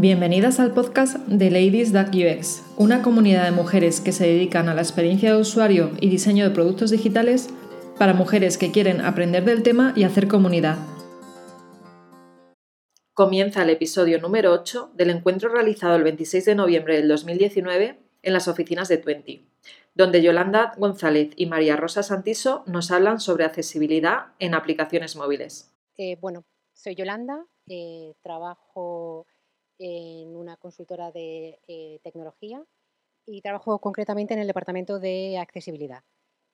Bienvenidas al podcast de Ladies UX, una comunidad de mujeres que se dedican a la experiencia de usuario y diseño de productos digitales para mujeres que quieren aprender del tema y hacer comunidad. Comienza el episodio número 8 del encuentro realizado el 26 de noviembre del 2019 en las oficinas de Twenty, donde Yolanda González y María Rosa Santiso nos hablan sobre accesibilidad en aplicaciones móviles. Eh, bueno, soy Yolanda, eh, trabajo en una consultora de eh, tecnología y trabajo concretamente en el departamento de accesibilidad.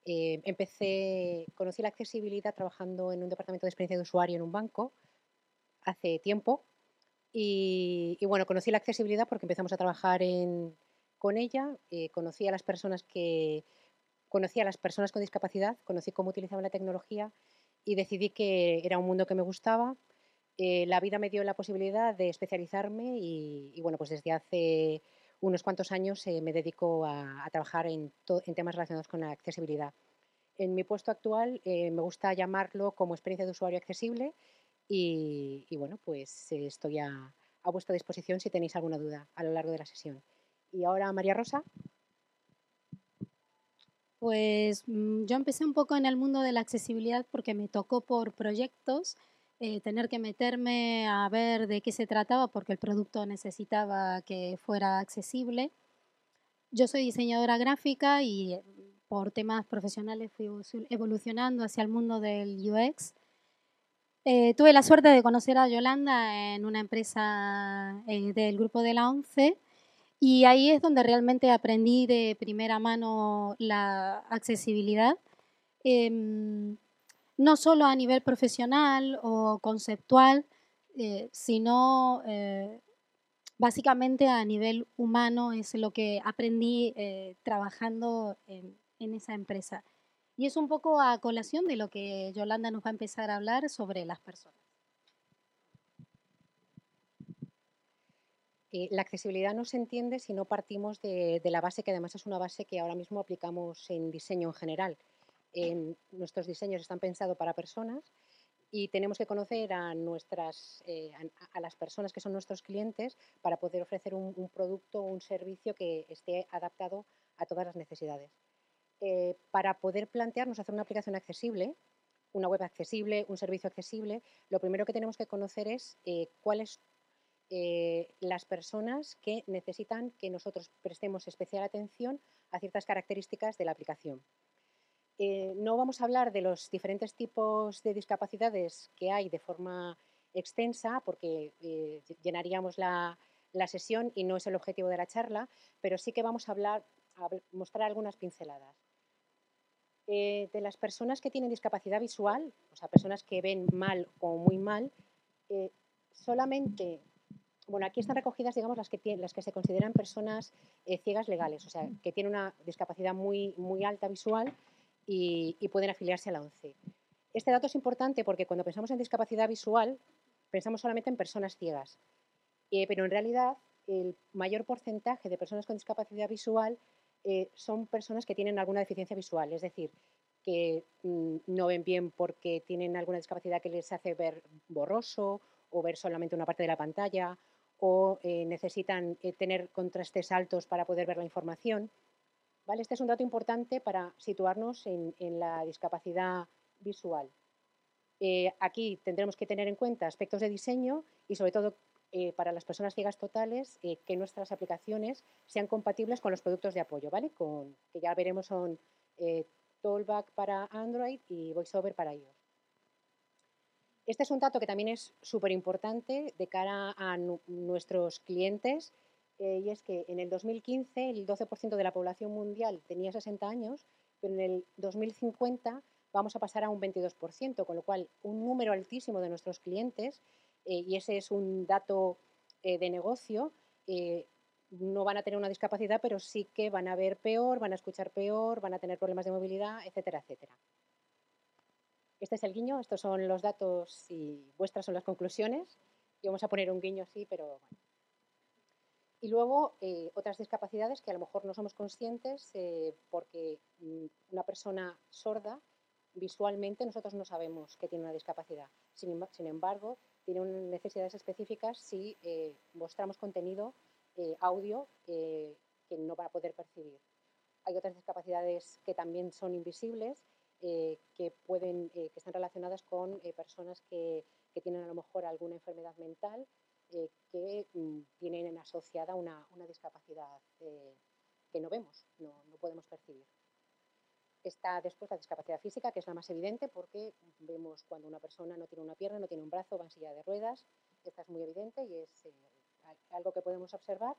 Eh, empecé, conocí la accesibilidad trabajando en un departamento de experiencia de usuario en un banco hace tiempo y, bueno, conocí la accesibilidad porque empezamos a trabajar con ella, eh, conocí a las personas que conocí a las personas con discapacidad, conocí cómo utilizaban la tecnología y decidí que era un mundo que me gustaba eh, la vida me dio la posibilidad de especializarme y, bueno, pues desde hace unos cuantos años eh, me dedico a, trabajar en, temas relacionados con la accesibilidad. En mi puesto actual eh, me gusta llamarlo como experiencia de usuario accesible y, bueno, pues estoy a, a, vuestra disposición si tenéis alguna duda a lo largo de la sesión. Y ahora, María Rosa. Pues mm, yo empecé un poco en el mundo de la accesibilidad porque me tocó por proyectos eh, tener que meterme a ver de qué se trataba porque el producto necesitaba que fuera accesible. Yo soy diseñadora gráfica y eh, por temas profesionales fui evolucionando hacia el mundo del UX. Eh, tuve la suerte de conocer a Yolanda en una empresa del grupo de la ONCE y ahí es donde realmente aprendí de primera mano la accesibilidad. Em, no solo a nivel profesional o conceptual, eh, sino eh, básicamente a nivel humano es lo que aprendí eh, trabajando en, esa empresa. Y es un poco a colación de lo que Yolanda nos va a empezar a hablar sobre las personas. la accesibilidad no se entiende si no partimos de, la base que además es una base que ahora mismo aplicamos en diseño en general nuestros diseños están pensados para personas y tenemos que conocer a, nuestras, eh, a, las personas que son nuestros clientes para poder ofrecer un, producto o un servicio que esté adaptado a todas las necesidades. Eh, para poder plantearnos hacer una aplicación accesible, una web accesible, un servicio accesible, lo primero que tenemos que conocer es eh, cuáles las personas que necesitan que nosotros prestemos especial atención a ciertas características de la aplicación. Eh, no vamos a hablar de los diferentes tipos de discapacidades que hay de forma extensa, porque eh, llenaríamos la, sesión y no es el objetivo de la charla, pero sí que vamos a hablar, mostrar algunas pinceladas. Eh, de las personas que tienen discapacidad visual, o sea, personas que ven mal o muy mal, solamente, bueno, aquí están recogidas, digamos, las que, las que se consideran personas ciegas legales, o sea, que tienen una discapacidad muy, muy alta visual, y, pueden afiliarse a la ONCE. Este dato es importante porque cuando pensamos en discapacidad visual, pensamos solamente en personas ciegas, eh, pero en realidad el mayor porcentaje de personas con discapacidad visual eh, son personas que tienen alguna deficiencia visual, es decir, que mm, no ven bien porque tienen alguna discapacidad que les hace ver borroso o ver solamente una parte de la pantalla o eh, necesitan tener contrastes altos para poder ver la información. Este es un dato importante para situarnos en, la discapacidad visual. Eh, aquí tendremos que tener en cuenta aspectos de diseño y sobre todo eh, para las personas ciegas totales eh, que nuestras aplicaciones sean compatibles con los productos de apoyo, ¿vale? Que ya veremos son Tollback para Android y VoiceOver para iOS. Este es un dato que también es súper importante de cara a nuestros clientes eh, y es que en el 2015 el 12% de la población mundial tenía 60 años, pero en el 2050 vamos a pasar a un 22%, con lo cual un número altísimo de nuestros clientes, eh, y ese es un dato eh, de negocio, no van a tener una discapacidad, pero sí que van a ver peor, van a escuchar peor, van a tener problemas de movilidad, etcétera, etcétera. Este es el guiño, estos son los datos y vuestras son las conclusiones. Y vamos a poner un guiño así, pero bueno. Y luego eh, otras discapacidades que a lo mejor no somos conscientes eh, porque mm, una persona sorda visualmente nosotros no sabemos que tiene una discapacidad. Sin, embargo, tienen necesidades específicas si eh, mostramos contenido audio que no va a poder percibir. Hay otras discapacidades que también son invisibles, que, pueden, que están relacionadas con personas que, que, tienen a lo mejor alguna enfermedad mental que mm, tienen asociada una, una discapacidad que no vemos, no, no podemos percibir. Está después la discapacidad física, que es la más evidente porque vemos cuando una persona no tiene una pierna, no tiene un brazo, va en silla de ruedas. Esta es muy evidente y es eh, algo que podemos observar.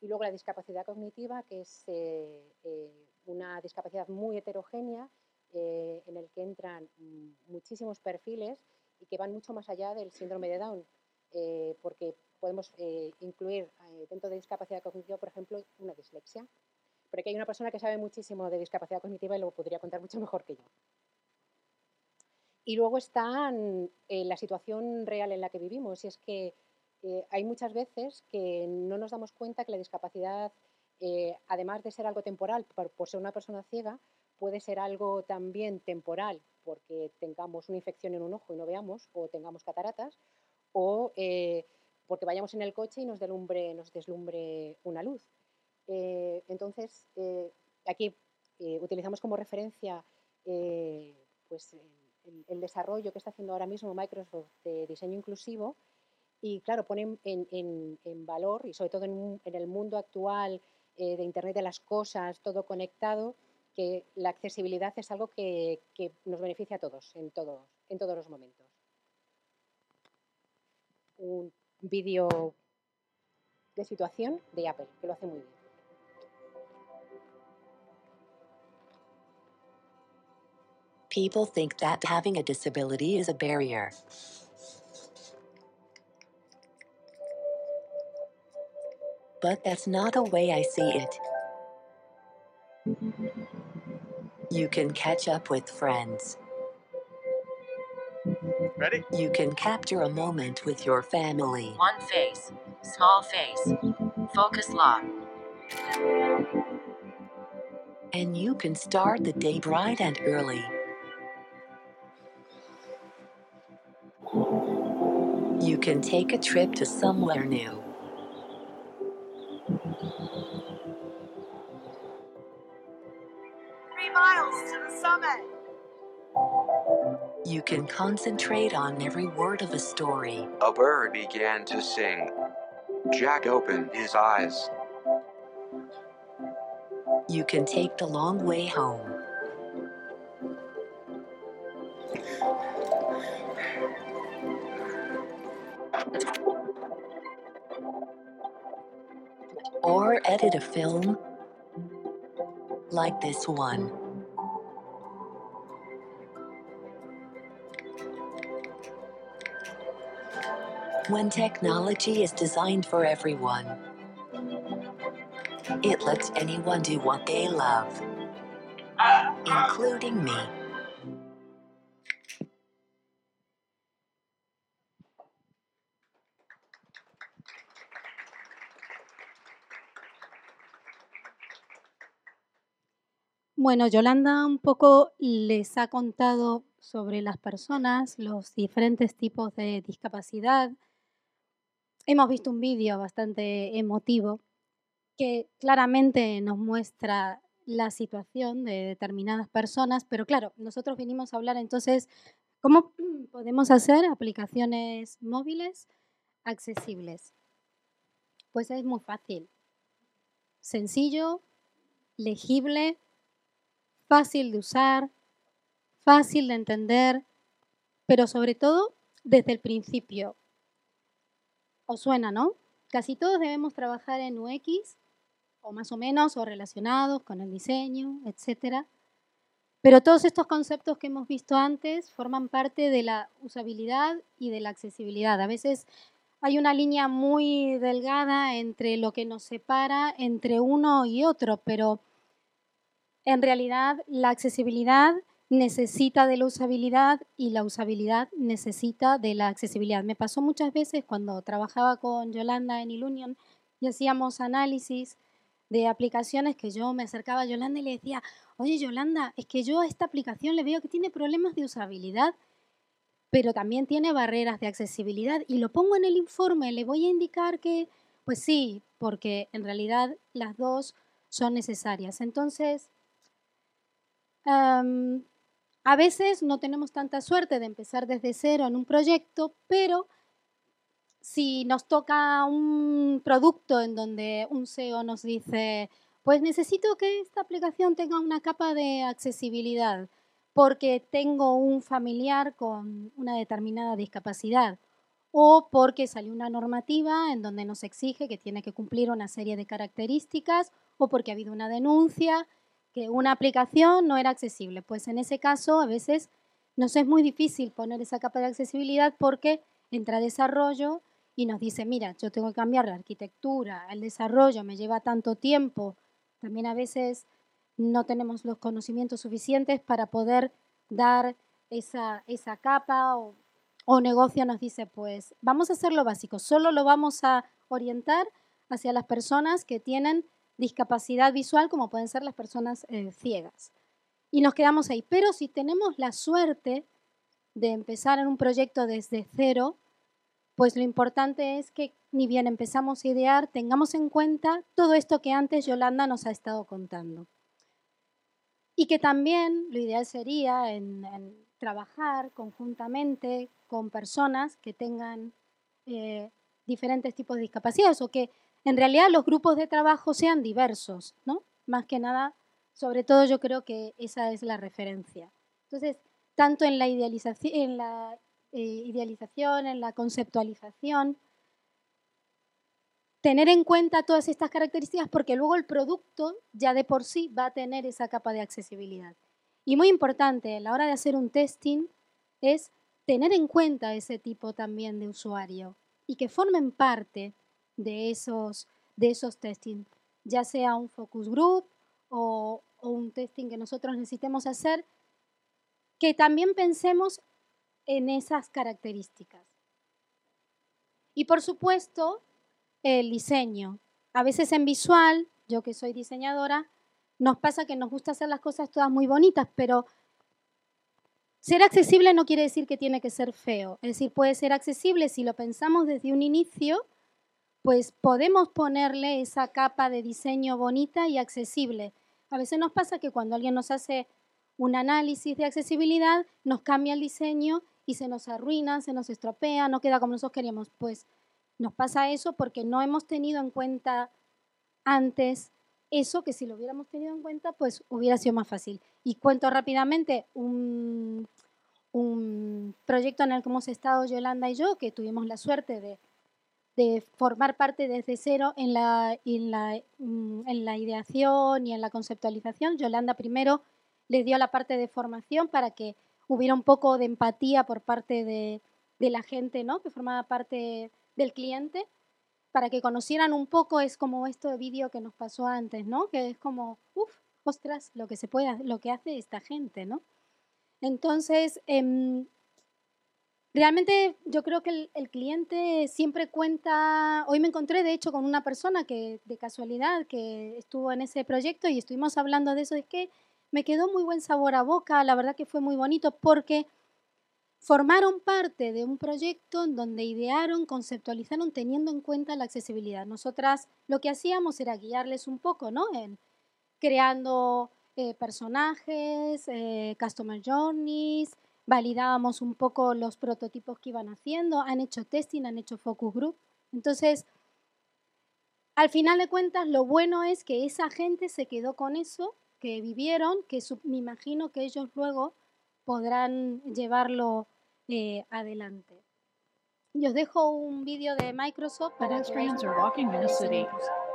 Y luego la discapacidad cognitiva, que es eh, eh, una discapacidad muy heterogénea en el que entran mm, muchísimos perfiles y que van mucho más allá del síndrome de Down, porque podemos incluir dentro de discapacidad cognitiva, por ejemplo, una dislexia pero aquí hay una persona que sabe muchísimo de discapacidad cognitiva y lo podría contar mucho mejor que yo. Y luego está eh, la situación real en la que vivimos, y es que eh, hay muchas veces que no nos damos cuenta que la discapacidad, eh, además de ser algo temporal por, ser una persona ciega, puede ser algo también temporal porque tengamos una infección en un ojo y no veamos, o tengamos cataratas, o porque vayamos en el coche y nos deslumbre una luz. Eh, entonces, eh, aquí eh, utilizamos como referencia pues, el, desarrollo que está haciendo ahora mismo Microsoft de diseño inclusivo y, claro, ponen en, valor, y sobre todo en, el mundo actual de Internet de las cosas, todo conectado, que la accesibilidad es algo que, que nos beneficia a todos en, todos, en todos los momentos. Un vídeo de situación de Apple, que lo hace muy bien. People think that having a disability is a barrier. But that's not the way I see it. You can catch up with friends. Ready? You can capture a moment with your family. One face, small face, focus lock. And you can start the day bright and early. You can take a trip to somewhere new. Can concentrate on every word of a story. A bird began to sing. Jack opened his eyes. You can take the long way home. Or edit a film like this one. When technology is designed for everyone, it lets anyone do what they love, including me. Bueno, Yolanda un poco les ha contado sobre las personas, los diferentes tipos de discapacidad. Hemos visto un vídeo bastante emotivo que claramente nos muestra la situación de determinadas personas, pero claro, nosotros vinimos a hablar entonces cómo podemos hacer aplicaciones móviles accesibles. Pues es muy fácil, sencillo, legible, fácil de usar, fácil de entender, pero sobre todo desde el principio. ¿Os suena, no? Casi todos debemos trabajar en UX, o más o menos, o relacionados con el diseño, etc. Pero todos estos conceptos que hemos visto antes forman parte de la usabilidad y de la accesibilidad. A veces hay una línea muy delgada entre lo que nos separa entre uno y otro, pero en realidad, la accesibilidad necesita de la usabilidad y la usabilidad necesita de la accesibilidad. Me pasó muchas veces cuando trabajaba con Yolanda en Ilunion y hacíamos análisis de aplicaciones que yo me acercaba a Yolanda y le decía, oye Yolanda, es que yo a esta aplicación le veo que tiene problemas de usabilidad. pero también tiene barreras de accesibilidad y lo pongo en el informe, le voy a indicar que, pues sí, porque en realidad las dos son necesarias. Entonces, a veces no tenemos tanta suerte de empezar desde cero en un proyecto, pero si nos toca un producto en donde un SEO nos dice, pues necesito que esta aplicación tenga una capa de accesibilidad porque tengo un familiar con una determinada discapacidad o porque salió una normativa en donde nos exige que tiene que cumplir una serie de características o porque ha habido una denuncia que una aplicación no era accesible. Pues en ese caso a veces nos es muy difícil poner esa capa de accesibilidad porque entra desarrollo y nos dice, mira, yo tengo que cambiar la arquitectura, el desarrollo me lleva tanto tiempo. También a veces no tenemos los conocimientos suficientes para poder dar esa, esa capa o, o negocio nos dice, pues vamos a hacer lo básico, solo lo vamos a orientar hacia las personas que tienen discapacidad visual, como pueden ser las personas eh, ciegas. Y nos quedamos ahí. Pero si tenemos la suerte de empezar en un proyecto desde cero, pues lo importante es que ni bien empezamos a idear, tengamos en cuenta todo esto que antes Yolanda nos ha estado contando. Y que también lo ideal sería en, trabajar conjuntamente con personas que tengan eh, diferentes tipos de discapacidades o que en realidad los grupos de trabajo sean diversos, ¿no? Más que nada, sobre todo yo creo que esa es la referencia. Entonces, tanto en la idealización, en la eh, idealización, en la conceptualización, tener en cuenta todas estas características porque luego el producto ya de por sí va a tener esa capa de accesibilidad. Y muy importante, a la hora de hacer un testing, es tener en cuenta ese tipo también de usuario y que formen parte de esos, de esos testing, ya sea un focus group o, un testing que nosotros necesitemos hacer, que también pensemos en esas características. Y por supuesto, el diseño. A veces en visual, yo que soy diseñadora, nos pasa que nos gusta hacer las cosas todas muy bonitas, pero ser accesible no quiere decir que tiene que ser feo. Es decir, puede ser accesible si lo pensamos desde un inicio, pues podemos ponerle esa capa de diseño bonita y accesible. A veces nos pasa que cuando alguien nos hace un análisis de accesibilidad, nos cambia el diseño y se nos arruina, se nos estropea, no queda como nosotros queríamos. Pues nos pasa eso porque no hemos tenido en cuenta antes eso que si lo hubiéramos tenido en cuenta, pues hubiera sido más fácil. Y cuento rápidamente un, proyecto en el que hemos estado Yolanda y yo, que tuvimos la suerte de, de formar parte desde cero en la, en, la, mm, en la ideación y en la conceptualización. Yolanda primero les dio la parte de formación para que hubiera un poco de empatía por parte de, de la gente ¿no? que formaba parte del cliente para que conocieran un poco, es como esto de vídeo que nos pasó antes, ¿no? Que es como, uff, ostras, lo que se puede, lo que hace esta gente, ¿no? Entonces, eh, realmente yo creo que el, cliente siempre cuenta, hoy me encontré de hecho con una persona que de casualidad que estuvo en ese proyecto y estuvimos hablando de eso, es que me quedó muy buen sabor a boca, la verdad que fue muy bonito porque formaron parte de un proyecto en donde idearon, conceptualizaron teniendo en cuenta la accesibilidad. Nosotras lo que hacíamos era guiarles un poco, ¿no? En creando eh, personajes, eh, customer journeys, validábamos un poco los prototipos que iban haciendo, han hecho testing, han hecho focus group. Entonces, al final de cuentas, lo bueno es que esa gente se quedó con eso, que vivieron, que me imagino que ellos luego podrán llevarlo eh, adelante. Y os dejo un vídeo de Microsoft para Pedestrians are walking in a city.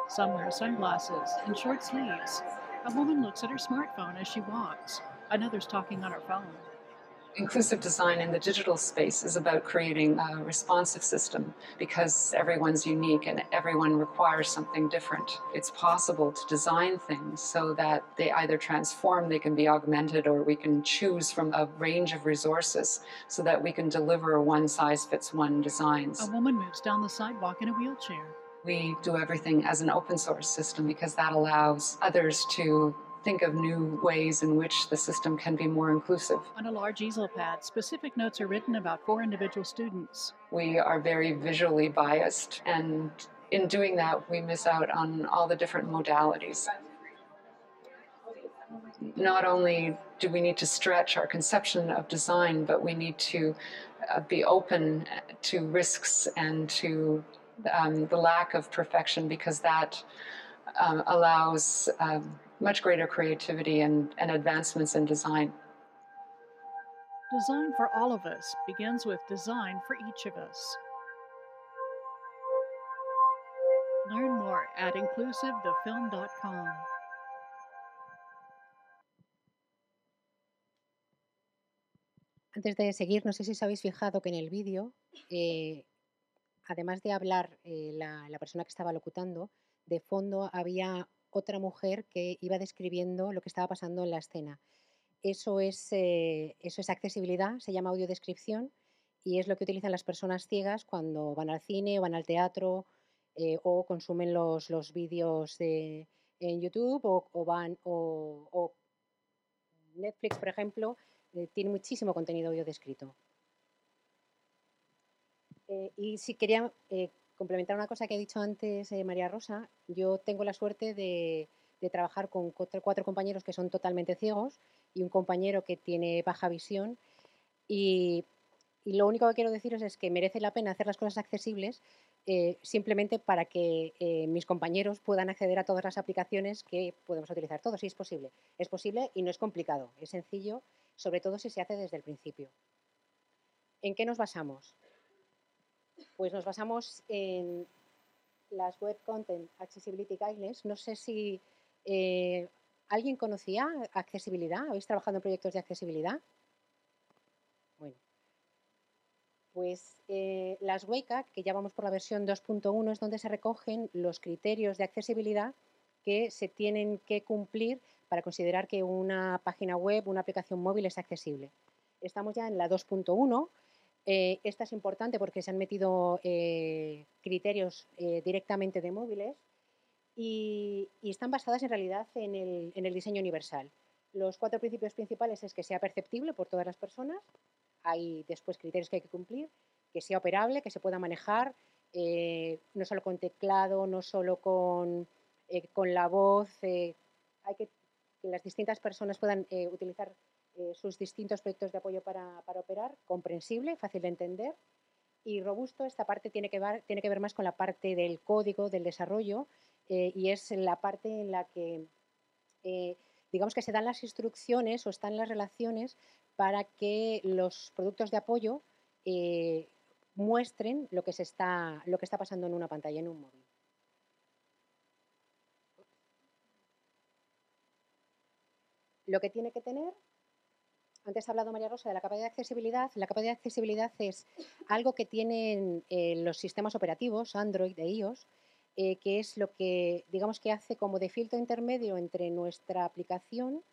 Some wear sunglasses and short sleeves. A woman looks at her smartphone as she walks. Another's talking on her phone. Inclusive design in the digital space is about creating a responsive system because everyone's unique and everyone requires something different. It's possible to design things so that they either transform, they can be augmented, or we can choose from a range of resources so that we can deliver one size fits one designs. A woman moves down the sidewalk in a wheelchair. We do everything as an open source system because that allows others to think of new ways in which the system can be more inclusive. On a large easel pad, specific notes are written about four individual students. We are very visually biased, and in doing that, we miss out on all the different modalities. Not only do we need to stretch our conception of design, but we need to uh, be open to risks and to um, the lack of perfection because that um, allows um, much greater creativity and, and advancements in design. Design for all of us begins with design for each of us. Learn more at inclusivethefilm.com. Antes de seguir, no sé si os habéis fijado que en el vídeo, eh, además de hablar eh, la, la persona que estaba locutando, de fondo había otra mujer que iba describiendo lo que estaba pasando en la escena. Eso es, eh, eso es accesibilidad, se llama audiodescripción y es lo que utilizan las personas ciegas cuando van al cine van al teatro eh, o consumen los, los vídeos de- en YouTube o, van o, Netflix, por ejemplo, eh, tiene muchísimo contenido audio descrito. Eh, y si quería complementar una cosa que ha dicho antes eh, María Rosa, yo tengo la suerte de, trabajar con cuatro, compañeros que son totalmente ciegos y un compañero que tiene baja visión. Y, lo único que quiero deciros es que merece la pena hacer las cosas accesibles eh, simplemente para que eh, mis compañeros puedan acceder a todas las aplicaciones que podemos utilizar todos. Sí, es posible. Es posible y no es complicado. Es sencillo, sobre todo si se hace desde el principio. ¿En qué nos basamos? Pues nos basamos en las Web Content Accessibility Guidelines. No sé si eh, alguien conocía accesibilidad. ¿Habéis trabajado en proyectos de accesibilidad? Bueno, pues eh, las WCAG, que ya vamos por la versión 2.1, es donde se recogen los criterios de accesibilidad que se tienen que cumplir para considerar que una página web, una aplicación móvil es accesible. Estamos ya en la 2.1. eh, esta es importante porque se han metido eh, criterios eh, directamente de móviles y, y están basadas en realidad en el, en el diseño universal. Los cuatro principios principales es que sea perceptible por todas las personas, hay después criterios que hay que cumplir, que sea operable, que se pueda manejar, eh, no solo con teclado, no solo con, eh, con la voz, eh, hay que que las distintas personas puedan utilizar eh, sus distintos proyectos de apoyo para, operar, comprensible, fácil de entender y robusto. Esta parte tiene que ver, tiene que ver más con la parte del código, del desarrollo, eh, y es la parte en la que, eh, digamos que se dan las instrucciones o están las relaciones para que los productos de apoyo muestren lo que, se está, lo que está pasando en una pantalla, en un móvil. Lo que tiene que tener, antes ha hablado María Rosa de la capa de accesibilidad, la capa de accesibilidad es algo que tienen eh, los sistemas operativos, Android e iOS, eh, que es lo que, digamos que hace como de filtro intermedio entre nuestra aplicación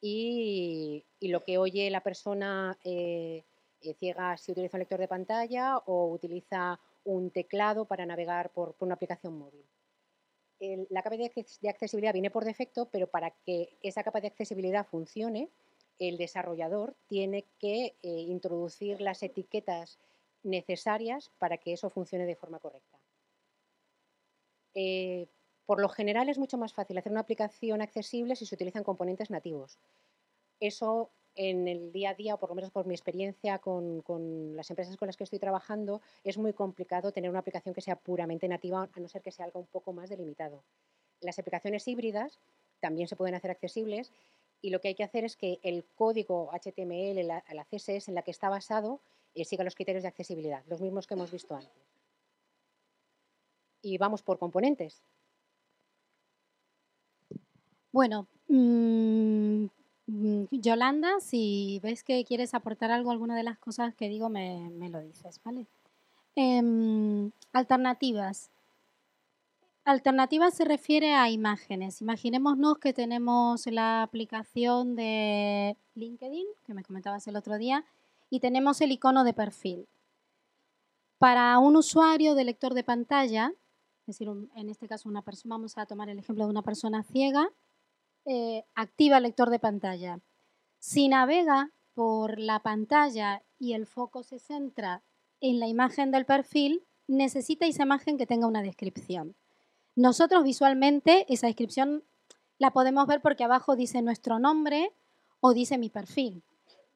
y, y lo que oye la persona eh, eh, ciega si utiliza un lector de pantalla o utiliza un teclado para navegar por, por una aplicación móvil. La capa de accesibilidad viene por defecto, pero para que esa capa de accesibilidad funcione, el desarrollador tiene que eh, introducir las etiquetas necesarias para que eso funcione de forma correcta. Eh, por lo general es mucho más fácil hacer una aplicación accesible si se utilizan componentes nativos. Eso en el día a día, o por lo menos por mi experiencia con, con las empresas con las que estoy trabajando, es muy complicado tener una aplicación que sea puramente nativa, a no ser que sea algo un poco más delimitado. Las aplicaciones híbridas también se pueden hacer accesibles y lo que hay que hacer es que el código HTML, la, la CSS en la que está basado, eh, siga los criterios de accesibilidad, los mismos que hemos visto antes. Y vamos por componentes. Bueno, mm, mm, Yolanda, si ves que quieres aportar algo, alguna de las cosas que digo, me, lo dices, ¿vale? Em, alternativas. Alternativas se refiere a imágenes. Imaginémonos que tenemos la aplicación de LinkedIn, que me comentabas el otro día, y tenemos el icono de perfil. Para un usuario de lector de pantalla, es decir, en este caso una persona, vamos a tomar el ejemplo de una persona ciega, eh, activa el lector de pantalla. Si navega por la pantalla y el foco se centra en la imagen del perfil, necesita esa imagen que tenga una descripción. Nosotros visualmente esa descripción la podemos ver porque abajo dice nuestro nombre o dice mi perfil.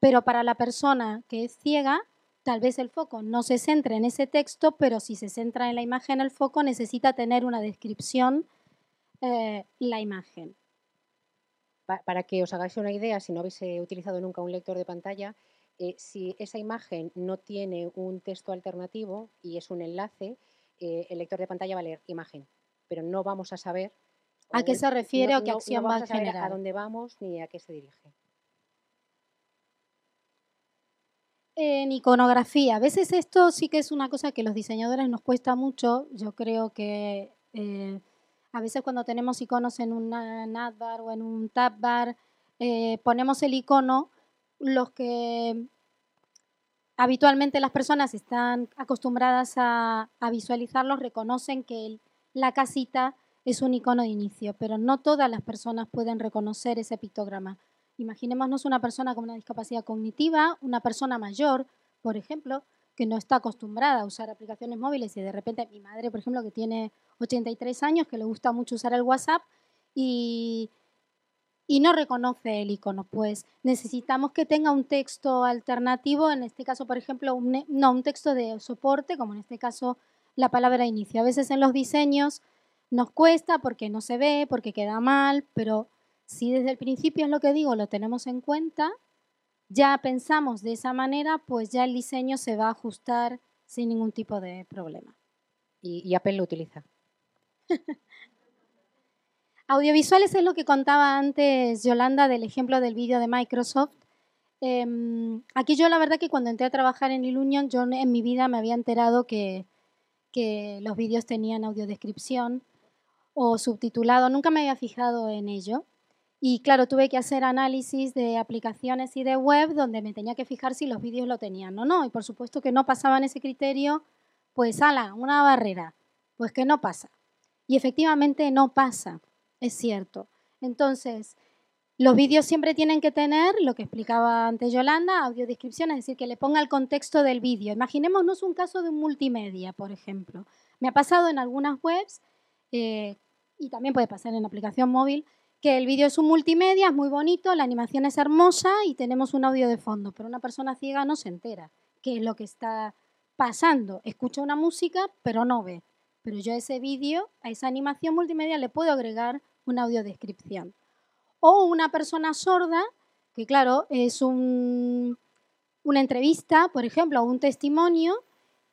Pero para la persona que es ciega, tal vez el foco no se centre en ese texto, pero si se centra en la imagen, el foco necesita tener una descripción eh, la imagen. Para que os hagáis una idea, si no habéis eh, utilizado nunca un lector de pantalla, eh, si esa imagen no tiene un texto alternativo y es un enlace, el lector de pantalla va a leer imagen, pero no vamos a saber a qué se refiere o qué acción va a generar. A dónde vamos ni a qué se dirige. En iconografía, a veces esto sí que es una cosa que los diseñadores nos cuesta mucho. Yo creo que a veces cuando tenemos iconos en una navbar o en un tabbar, eh, ponemos el icono, los que habitualmente las personas están acostumbradas a, visualizarlos reconocen que la casita es un icono de inicio, pero no todas las personas pueden reconocer ese pictograma. Imaginémonos una persona con una discapacidad cognitiva, una persona mayor, por ejemplo, que no está acostumbrada a usar aplicaciones móviles y de repente mi madre, por ejemplo, que tiene 83 años, que le gusta mucho usar el WhatsApp y, no reconoce el icono, pues necesitamos que tenga un texto alternativo, en este caso, por ejemplo, no, un texto de soporte, como en este caso la palabra inicio. A veces en los diseños nos cuesta porque no se ve, porque queda mal, pero si desde el principio es lo que digo, lo tenemos en cuenta, ya pensamos de esa manera, pues ya el diseño se va a ajustar sin ningún tipo de problema. ¿Y, Apple lo utiliza? Audiovisuales es lo que contaba antes Yolanda del ejemplo del vídeo de Microsoft. Em, aquí yo la verdad que cuando entré a trabajar en Ilunion, yo en mi vida me había enterado que, que los vídeos tenían audiodescripción o subtitulado. Nunca me había fijado en ello. Y claro, tuve que hacer análisis de aplicaciones y de web donde me tenía que fijar si los vídeos lo tenían o no. Y por supuesto que no pasaban ese criterio, pues ala, una barrera. Pues que no pasa. Y efectivamente no pasa, es cierto. Entonces, los vídeos siempre tienen que tener, lo que explicaba antes Yolanda, audiodescripción, es decir, que le ponga el contexto del vídeo. Imaginémonos un caso de un multimedia, por ejemplo. Me ha pasado en algunas webs, eh, y también puede pasar en aplicación móvil, que el vídeo es un multimedia, es muy bonito, la animación es hermosa y tenemos un audio de fondo, pero una persona ciega no se entera qué es lo que está pasando. Escucha una música, pero no ve. Pero yo a ese vídeo, a esa animación multimedia, le puedo agregar una audiodescripción. O una persona sorda, que claro, es una entrevista, por ejemplo, o un testimonio,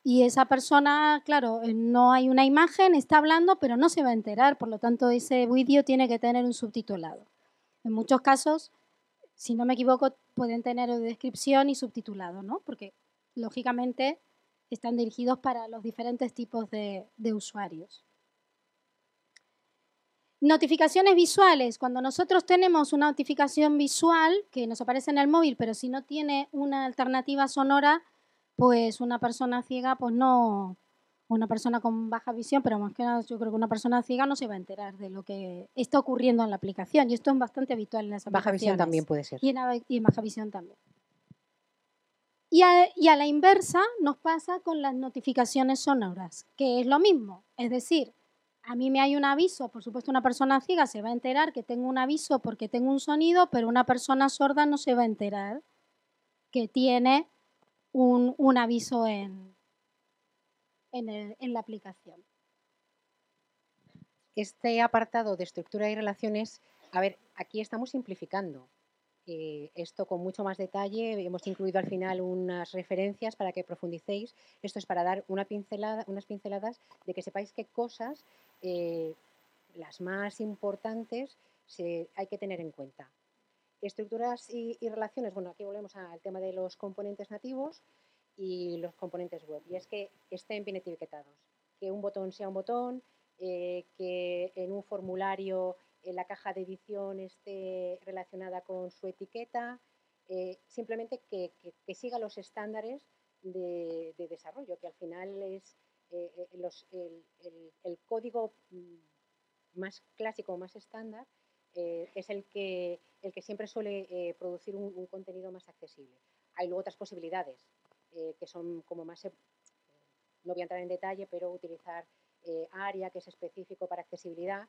y esa persona, claro, eh, no hay una imagen, está hablando, pero no se va a enterar, por lo tanto ese vídeo tiene que tener un subtitulado. En muchos casos, si no me equivoco, pueden tener descripción y subtitulado, ¿no? Porque lógicamente están dirigidos para los diferentes tipos de, de usuarios. Notificaciones visuales. Cuando nosotros tenemos una notificación visual que nos aparece en el móvil, pero si no tiene una alternativa sonora, pues una persona ciega, pues no, una persona con baja visión, pero más que nada yo creo que una persona ciega no se va a enterar de lo que está ocurriendo en la aplicación. Y esto es bastante habitual en las aplicaciones. Baja visión también puede ser. Y en, baja visión también. Y a, y a la inversa nos pasa con las notificaciones sonoras, que es lo mismo. Es decir, a mí me hay un aviso, por supuesto una persona ciega se va a enterar que tengo un aviso porque tengo un sonido, pero una persona sorda no se va a enterar que tiene un, aviso en, en, la aplicación. Este apartado de estructura y relaciones, a ver, aquí estamos simplificando. Eh, esto con mucho más detalle, hemos incluido al final unas referencias para que profundicéis. Esto es para dar una pincelada, unas pinceladas de que sepáis qué cosas, eh, las más importantes, se, hay que tener en cuenta. Estructuras y, relaciones, bueno, aquí volvemos al tema de los componentes nativos y los componentes web. Y es que estén bien etiquetados. Que un botón sea un botón, eh, que en un formulario en la caja de edición esté relacionada con su etiqueta, eh, simplemente que, siga los estándares de, desarrollo, que al final es eh, el, el, código mm, más clásico, más estándar, eh, es el que, el que siempre suele eh, producir un, contenido más accesible. Hay luego otras posibilidades eh, que son como más, eh, no voy a entrar en detalle, pero utilizar eh, ARIA, que es específico para accesibilidad,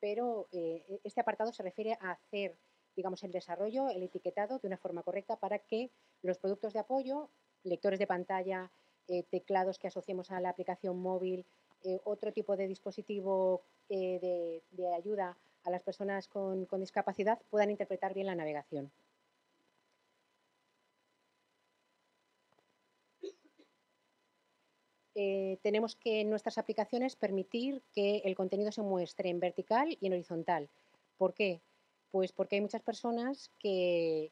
pero eh, este apartado se refiere a hacer, digamos, el desarrollo, el etiquetado de una forma correcta para que los productos de apoyo, lectores de pantalla, eh, teclados que asociemos a la aplicación móvil, eh, otro tipo de dispositivo eh, de, ayuda a las personas con, discapacidad puedan interpretar bien la navegación. Tenemos que en nuestras aplicaciones permitir que el contenido se muestre en vertical y en horizontal. ¿Por qué? Pues porque hay muchas personas que,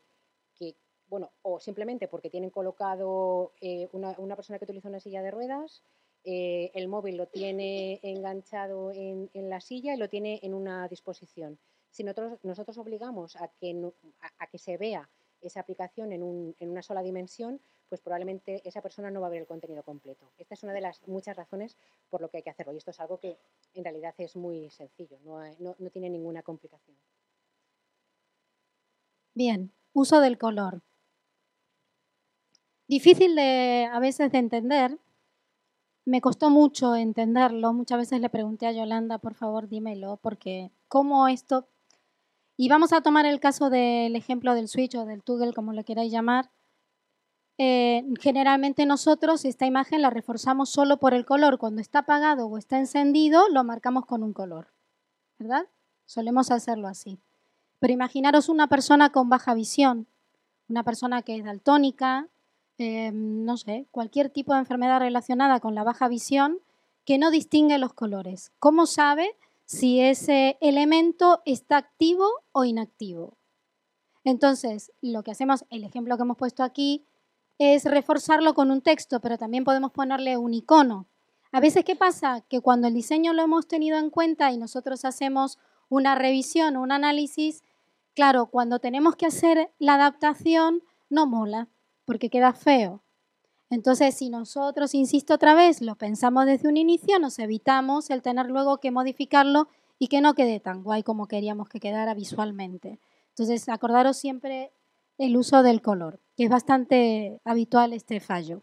bueno, o simplemente porque tienen colocado eh, una, una persona que utiliza una silla de ruedas, eh, el móvil lo tiene enganchado en, en la silla y lo tiene en una disposición. Si nosotros, nosotros obligamos a que, no- a, a que se vea esa aplicación en, un- en una sola dimensión, pues probablemente esa persona no va a ver el contenido completo. Esta es una de las muchas razones por lo que hay que hacerlo. Y esto es algo que en realidad es muy sencillo, no, hay- no- no tiene ninguna complicación. Bien, uso del color. Difícil de a veces de entender. Me costó mucho entenderlo. Muchas veces le pregunté a Yolanda, por favor, dímelo, porque cómo esto... Y vamos a tomar el caso del ejemplo del switch o del toggle, como lo queráis llamar. Eh, generalmente nosotros esta imagen la reforzamos solo por el color. Cuando está apagado o está encendido, lo marcamos con un color. ¿Verdad? Solemos hacerlo así. Pero imaginaros una persona con baja visión, una persona que es daltónica, eh, no sé, cualquier tipo de enfermedad relacionada con la baja visión que no distingue los colores. ¿Cómo sabe si ese elemento está activo o inactivo? Entonces, lo que hacemos, el ejemplo que hemos puesto aquí, es reforzarlo con un texto, pero también podemos ponerle un icono. A veces, ¿qué pasa? Que cuando el diseño lo hemos tenido en cuenta y nosotros hacemos una revisión o un análisis, claro, cuando tenemos que hacer la adaptación, no mola, porque queda feo. Entonces, si nosotros, insisto otra vez, lo pensamos desde un inicio, nos evitamos el tener luego que modificarlo y que no quede tan guay como queríamos que quedara visualmente. Entonces, acordaros siempre el uso del color, que es bastante habitual este fallo.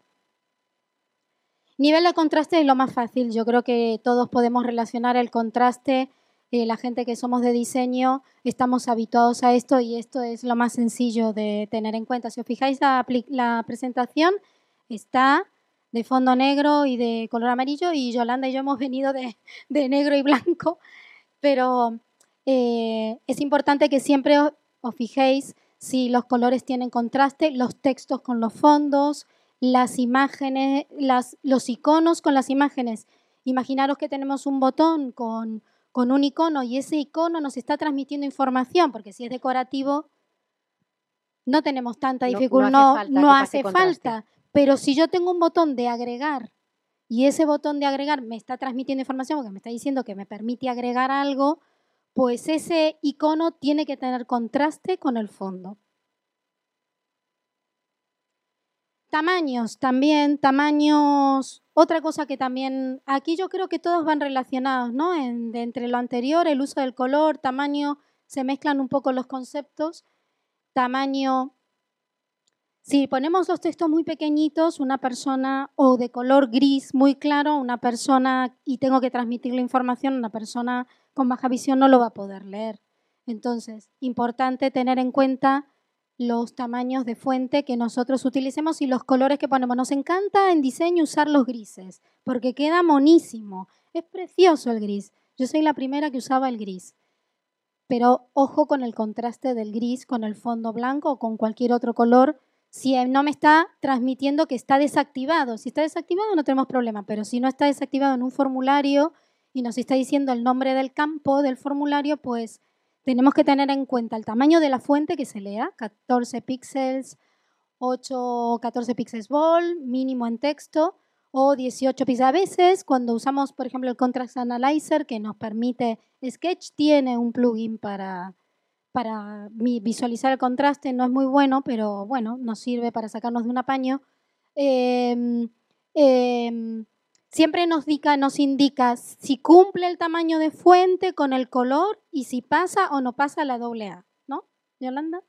Nivel de contraste es lo más fácil. Yo creo que todos podemos relacionar el contraste. Eh, la gente que somos de diseño estamos habituados a esto y esto es lo más sencillo de tener en cuenta. Si os fijáis, la, presentación está de fondo negro y de color amarillo y Yolanda y yo hemos venido de, negro y blanco, pero eh, es importante que siempre os, fijéis si los colores tienen contraste, los textos con los fondos, las imágenes, los iconos con las imágenes. Imaginaros que tenemos un botón con, con un icono y ese icono nos está transmitiendo información, porque si es decorativo no tenemos tanta No- no dificultad, hace no, falta no hace falta. Pero si yo tengo un botón de agregar y ese botón de agregar me está transmitiendo información porque me está diciendo que me permite agregar algo, pues ese icono tiene que tener contraste con el fondo. Tamaños también, tamaños. Otra cosa que también, aquí yo creo que todos van relacionados, ¿no? En- de entre lo anterior, el uso del color, tamaño, se mezclan un poco los conceptos. Tamaño, si ponemos los textos muy pequeñitos, una persona, o de color gris muy claro, una persona, y tengo que transmitir la información, una persona con baja visión no lo va a poder leer. Entonces, importante tener en cuenta los tamaños de fuente que nosotros utilicemos y los colores que ponemos. Nos encanta en diseño usar los grises, porque queda monísimo. Es precioso el gris. Yo soy la primera que usaba el gris. Pero ojo con el contraste del gris con el fondo blanco o con cualquier otro color si no me está transmitiendo que está desactivado. Si está desactivado no tenemos problema, pero si no está desactivado en un formulario y nos está diciendo el nombre del campo del formulario, pues tenemos que tener en cuenta el tamaño de la fuente que se lea, 14 píxeles, 8 o 14 píxeles bold, mínimo en texto, o 18 píxeles. A veces, cuando usamos, por ejemplo, el Contrast Analyzer, que nos permite, Sketch tiene un plugin para, para visualizar el contraste, no es muy bueno, pero bueno, nos sirve para sacarnos de un apaño. Em, em, siempre nos, indica, nos indica si cumple el tamaño de fuente con el color y si pasa o no pasa la doble A, ¿no, Yolanda?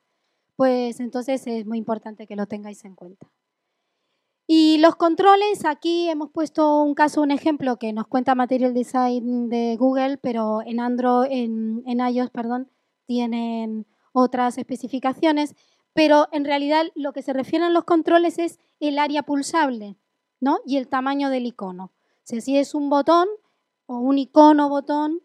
Pues entonces es muy importante que lo tengáis en cuenta. Y los controles, aquí hemos puesto un caso, un ejemplo que nos cuenta Material Design de Google, pero en Android, en, en iOS, perdón, tienen otras especificaciones, pero en realidad lo que se refieren los controles es el área pulsable, Y el tamaño del icono. si es un botón o un icono botón,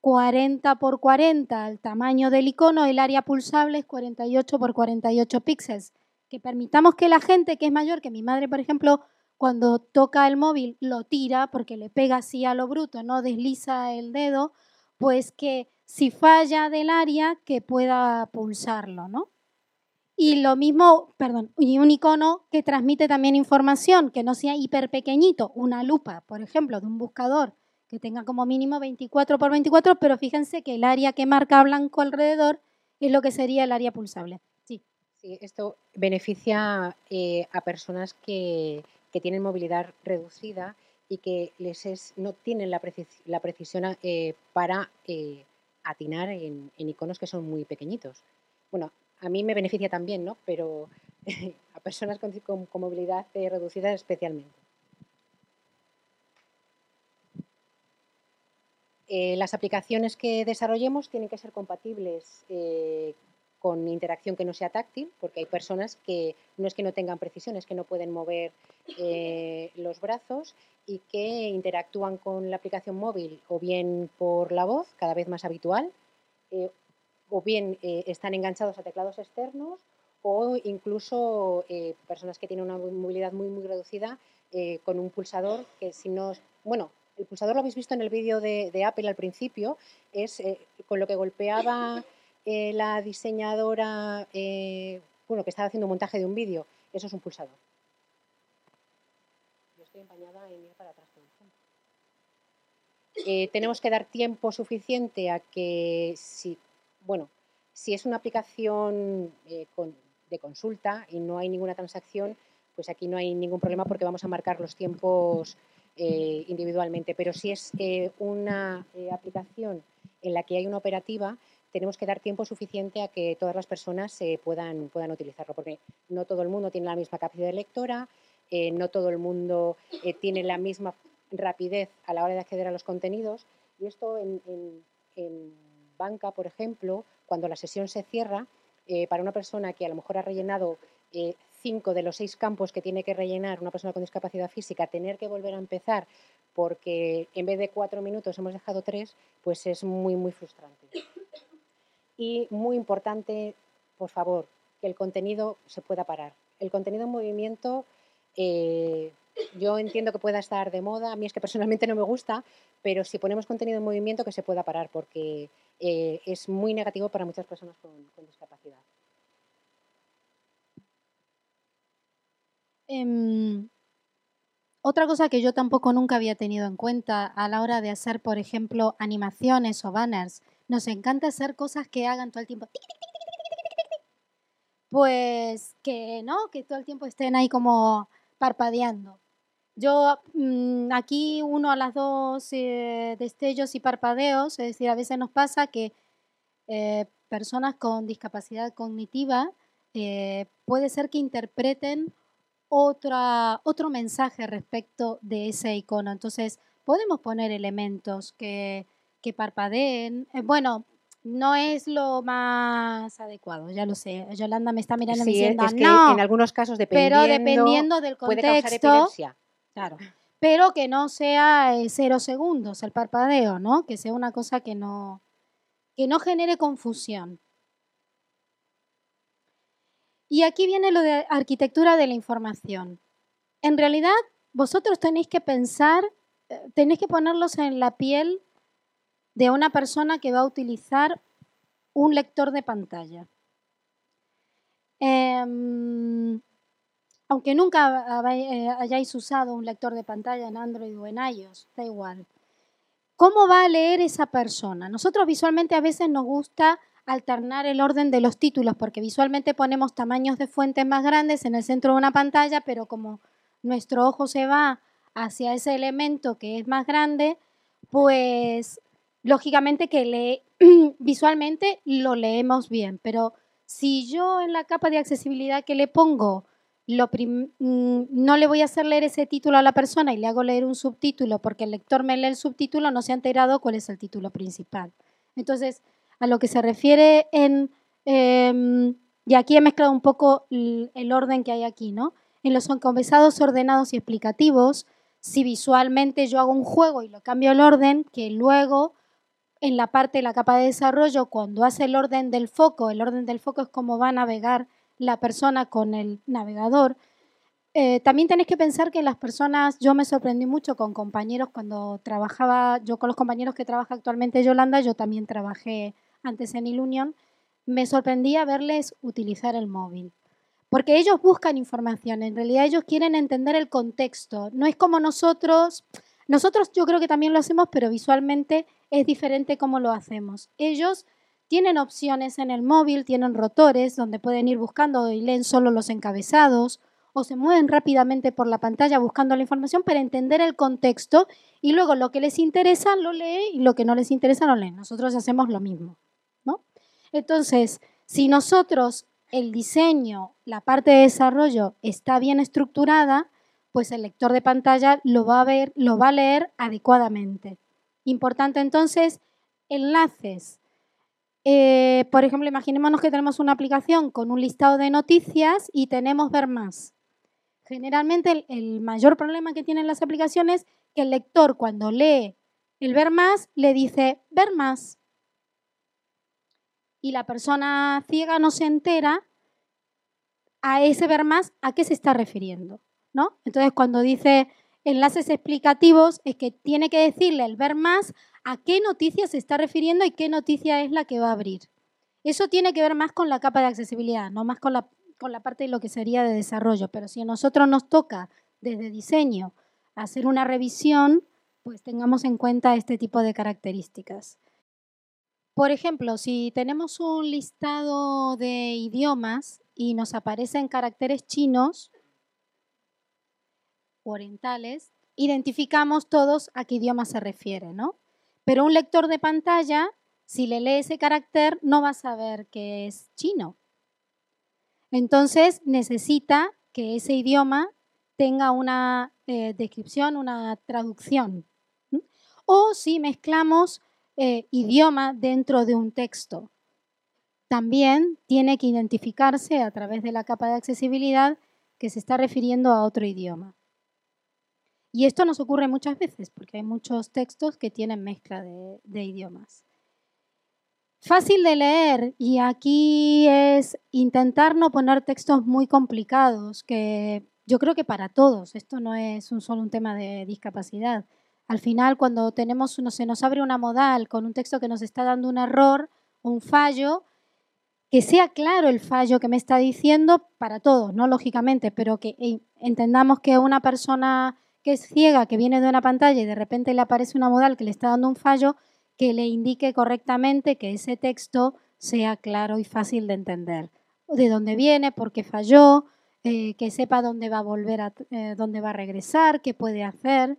40 por 40 el tamaño del icono, el área pulsable es 48 por 48 píxeles que permitamos que la gente que es mayor, que mi madre, por ejemplo, cuando toca el móvil lo tira porque le pega así a lo bruto, no desliza el dedo, pues que si falla del área que pueda pulsarlo, ¿no? Y lo mismo, perdón, y un icono que transmite también información, que no sea hiper pequeñito, una lupa, por ejemplo, de un buscador que tenga como mínimo 24 por 24, pero fíjense que el área que marca blanco alrededor es lo que sería el área pulsable. Sí, esto beneficia eh, a personas que, tienen movilidad reducida y que les no tienen la, precisión eh, para eh, atinar en, iconos que son muy pequeñitos. Bueno, a mí me beneficia también, ¿no? Pero a personas con, movilidad reducida especialmente. las aplicaciones que desarrollemos tienen que ser compatibles con interacción que no sea táctil, porque hay personas que no es que no tengan precisión, es que no pueden mover eh, los brazos y que interactúan con la aplicación móvil o bien por la voz, cada vez más habitual, eh, o bien eh, están enganchados a teclados externos o incluso personas que tienen una movilidad muy, muy reducida con un pulsador que si no, bueno, el pulsador lo habéis visto en el vídeo de, Apple al principio, es con lo que golpeaba eh, la diseñadora, eh, bueno, que estaba haciendo un montaje de un vídeo, eso es un pulsador. Yo estoy empañada en ir para atrás eh, tenemos que dar tiempo suficiente a que si, bueno, si es una aplicación de consulta y no hay ninguna transacción, pues aquí no hay ningún problema porque vamos a marcar los tiempos individualmente. Pero si es una aplicación en la que hay una operativa, tenemos que dar tiempo suficiente a que todas las personas puedan, puedan utilizarlo, porque no todo el mundo tiene la misma capacidad de lectora, eh, no todo el mundo eh, tiene la misma rapidez a la hora de acceder a los contenidos. Y esto en, banca, por ejemplo, cuando la sesión se cierra, eh, para una persona que a lo mejor ha rellenado cinco de los seis campos que tiene que rellenar una persona con discapacidad física, tener que volver a empezar porque en vez de cuatro minutos hemos dejado tres, pues es muy, muy frustrante. Y muy importante, por favor, que el contenido se pueda parar. El contenido en movimiento, eh, yo entiendo que pueda estar de moda, a mí es que personalmente no me gusta, pero si ponemos contenido en movimiento que se pueda parar, porque eh, es muy negativo para muchas personas con, discapacidad. Em, otra cosa que yo tampoco nunca había tenido en cuenta a la hora de hacer, por ejemplo, animaciones o banners, nos encanta hacer cosas que hagan todo el tiempo. Pues que no, que todo el tiempo estén ahí como parpadeando. Yo mm, aquí uno a las dos eh, destellos y parpadeos, es decir, a veces nos pasa que eh, personas con discapacidad cognitiva eh, puede ser que interpreten otra, otro mensaje respecto de ese icono. Entonces, podemos poner elementos que que parpadeen. Bueno, no es lo más adecuado, ya lo sé. Yolanda me está mirando y diciendo, es que no, en algunos casos dependiendo, pero dependiendo del contexto, claro, pero que no sea eh, cero segundos el parpadeo, ¿no? Que sea una cosa que no, que no genere confusión. Y aquí viene lo de arquitectura de la información. En realidad, vosotros tenéis que pensar, eh, tenéis que ponerlos en la piel de una persona que va a utilizar un lector de pantalla. Em, aunque nunca eh, hayáis usado un lector de pantalla en Android o en iOS, da igual. ¿Cómo va a leer esa persona? Nosotros visualmente a veces nos gusta alternar el orden de los títulos porque visualmente ponemos tamaños de fuentes más grandes en el centro de una pantalla, pero como nuestro ojo se va hacia ese elemento que es más grande, pues lógicamente que visualmente lo leemos bien, pero si yo en la capa de accesibilidad que le pongo mm, no le voy a hacer leer ese título a la persona y le hago leer un subtítulo porque el lector me lee el subtítulo, no se ha enterado cuál es el título principal. Entonces, a lo que se refiere en... Em, y aquí he mezclado un poco el orden que hay aquí, ¿no? En los encabezados ordenados y explicativos, si visualmente yo hago un juego y lo cambio el orden, que luego en la parte de la capa de desarrollo, cuando hace el orden del foco, el orden del foco es cómo va a navegar la persona con el navegador. Eh, también tenéis que pensar que las personas, yo me sorprendí mucho con compañeros cuando trabajaba, yo con los compañeros que trabaja actualmente Yolanda, yo también trabajé antes en Ilunion, me sorprendía verles utilizar el móvil. Porque ellos buscan información, en realidad ellos quieren entender el contexto. No es como nosotros, nosotros yo creo que también lo hacemos, pero visualmente es diferente cómo lo hacemos. Ellos tienen opciones en el móvil, tienen rotores donde pueden ir buscando y leen solo los encabezados o se mueven rápidamente por la pantalla buscando la información para entender el contexto y luego lo que les interesa lo lee y lo que no les interesa no lee. Nosotros hacemos lo mismo, ¿no? Entonces, si nosotros el diseño, la parte de desarrollo está bien estructurada, pues el lector de pantalla lo va a ver, lo va a leer adecuadamente. Importante entonces, enlaces eh, por ejemplo, imaginémonos que tenemos una aplicación con un listado de noticias y tenemos ver más. Generalmente el, mayor problema que tienen las aplicaciones es que el lector cuando lee el ver más le dice ver más. Y la persona ciega no se entera a ese ver más a qué se está refiriendo. ¿no? Entonces cuando dice enlaces explicativos es que tiene que decirle el ver más a qué noticia se está refiriendo y qué noticia es la que va a abrir. Eso tiene que ver más con la capa de accesibilidad, no más con la, con la parte de lo que sería de desarrollo. Pero si a nosotros nos toca desde diseño hacer una revisión, pues tengamos en cuenta este tipo de características. Por ejemplo, si tenemos un listado de idiomas y nos aparecen caracteres chinos, orientales, identificamos todos a qué idioma se refiere, ¿no? Pero un lector de pantalla, si le lee ese carácter, no va a saber que es chino. Entonces necesita que ese idioma tenga una eh, descripción, una traducción. O si mezclamos eh, idioma dentro de un texto, también tiene que identificarse a través de la capa de accesibilidad que se está refiriendo a otro idioma. Y esto nos ocurre muchas veces porque hay muchos textos que tienen mezcla de, idiomas. Fácil de leer y aquí es intentar no poner textos muy complicados, que yo creo que para todos, esto no es un solo un tema de discapacidad. Al final, cuando tenemos uno, se nos abre una modal con un texto que nos está dando un error, un fallo, que sea claro el fallo que me está diciendo para todos, no lógicamente, pero que entendamos que una persona que es ciega, que viene de una pantalla y de repente le aparece una modal que le está dando un fallo, que le indique correctamente que ese texto sea claro y fácil de entender. De dónde viene, por qué falló, eh, que sepa dónde va a volver, a, eh, dónde va a regresar, qué puede hacer.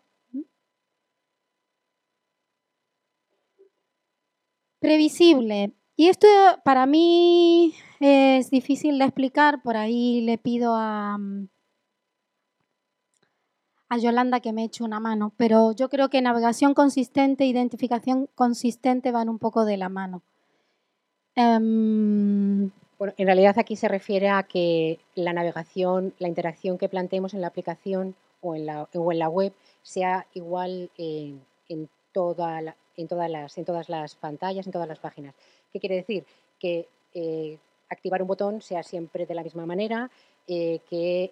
Previsible. Y esto para mí es difícil de explicar, por ahí le pido a, mm, a Yolanda que me eche una mano, pero yo creo que navegación consistente e identificación consistente van un poco de la mano. Em, bueno, en realidad aquí se refiere a que la navegación, la interacción que planteemos en la aplicación o en la, o en la web sea igual en, toda en, todas las, en todas las pantallas, en todas las páginas. ¿Qué quiere decir? Que eh, activar un botón sea siempre de la misma manera, eh, que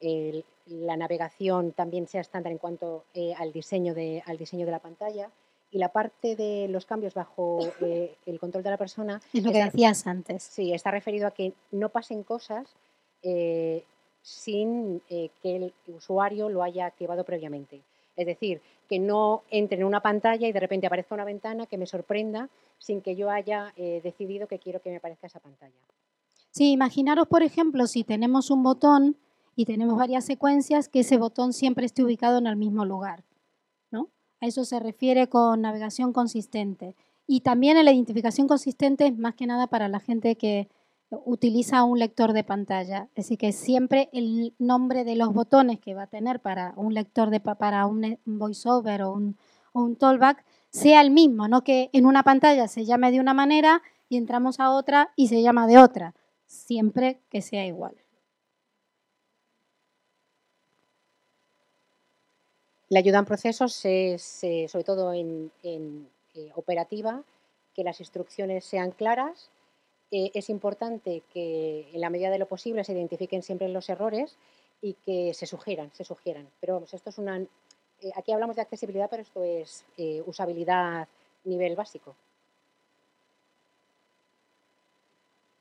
eh, la navegación también sea estándar en cuanto eh, al, diseño de, al diseño de la pantalla y la parte de los cambios bajo eh, el control de la persona. Es lo que decías antes. Sí, está referido a que no pasen cosas eh, sin que el usuario lo haya activado previamente. Es decir, que no entre en una pantalla y de repente aparezca una ventana que me sorprenda sin que yo haya decidido que quiero que me aparezca esa pantalla. Sí, imaginaros, por ejemplo, si tenemos un botón y tenemos varias secuencias, que ese botón siempre esté ubicado en el mismo lugar. ¿no? A eso se refiere con navegación consistente. Y también la identificación consistente es más que nada para la gente que utiliza un lector de pantalla. Es decir, que siempre el nombre de los botones que va a tener para un lector de para un voiceover o un, o un sea el mismo, no que en una pantalla se llame de una manera y entramos a otra y se llama de otra. Siempre que sea igual. La ayuda en procesos es, sobre todo en, eh, operativa, que las instrucciones sean claras. Eh, es importante que en la medida de lo posible se identifiquen siempre los errores y que se sugieran, se sugieran. Pero vamos, esto es una... eh, aquí hablamos de accesibilidad, pero esto es usabilidad nivel básico.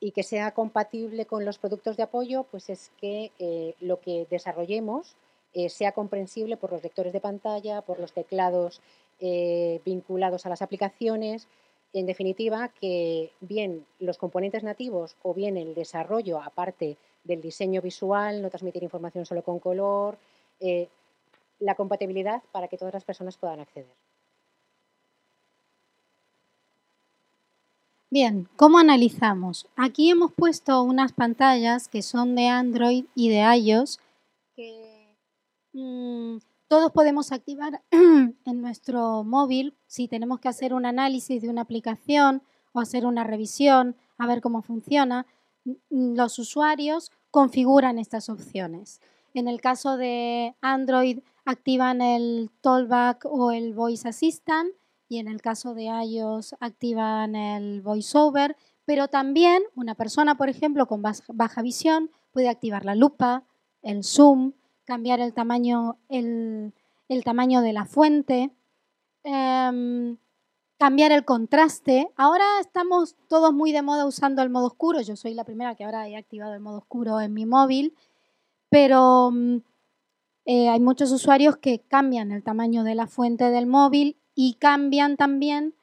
Y que sea compatible con los productos de apoyo, pues es que lo que desarrollemos eh, sea comprensible por los lectores de pantalla, por los teclados eh, vinculados a las aplicaciones. En definitiva, que bien los componentes nativos o bien el desarrollo, aparte del diseño visual, no transmitir información solo con color, eh, la compatibilidad para que todas las personas puedan acceder. Bien, ¿cómo analizamos? Aquí hemos puesto unas pantallas que son de Android y de iOS mm, todos podemos activar en nuestro móvil si tenemos que hacer un análisis de una aplicación o hacer una revisión, a ver cómo funciona. Mm, Los usuarios configuran estas opciones. En el caso de Android activan el Tollback o el Voice Assistant y en el caso de iOS activan el VoiceOver, pero también una persona, por ejemplo, con baja visión puede activar la lupa, el zoom, cambiar el tamaño, el, el tamaño de la fuente, em, cambiar el contraste. Ahora estamos todos muy de moda usando el modo oscuro. Yo soy la primera que ahora he activado el modo oscuro en mi móvil, pero mm, eh, hay muchos usuarios que cambian el tamaño de la fuente del móvil y cambian también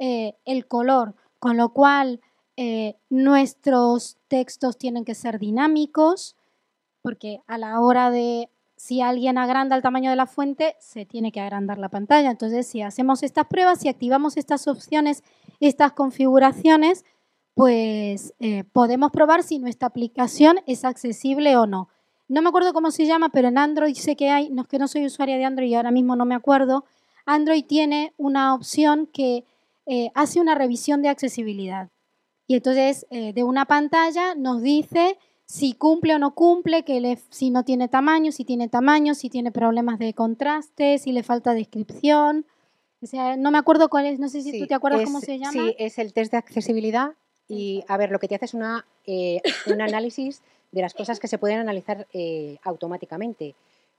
eh, el color, con lo cual eh, nuestros textos tienen que ser dinámicos, porque a la hora de si alguien agranda el tamaño de la fuente, se tiene que agrandar la pantalla. Entonces, si hacemos estas pruebas, si activamos estas opciones, estas configuraciones, pues eh, podemos probar si nuestra aplicación es accesible o no. No me acuerdo cómo se llama, pero en Android sé que hay, no es que no soy usuaria de Android y ahora mismo no me acuerdo, Android tiene una opción que eh, hace una revisión de accesibilidad. Y entonces eh, de una pantalla nos dice si cumple o no cumple, que le- si no tiene tamaño, si tiene tamaño, si tiene problemas de contraste, si le falta descripción. O sea, no me acuerdo cuál es, no sé si tú Sí, te acuerdas es- cómo se llama. Sí, es el test de accesibilidad y, a ver, lo que te hace es una, eh, un análisis de las cosas que se pueden analizar eh, automáticamente.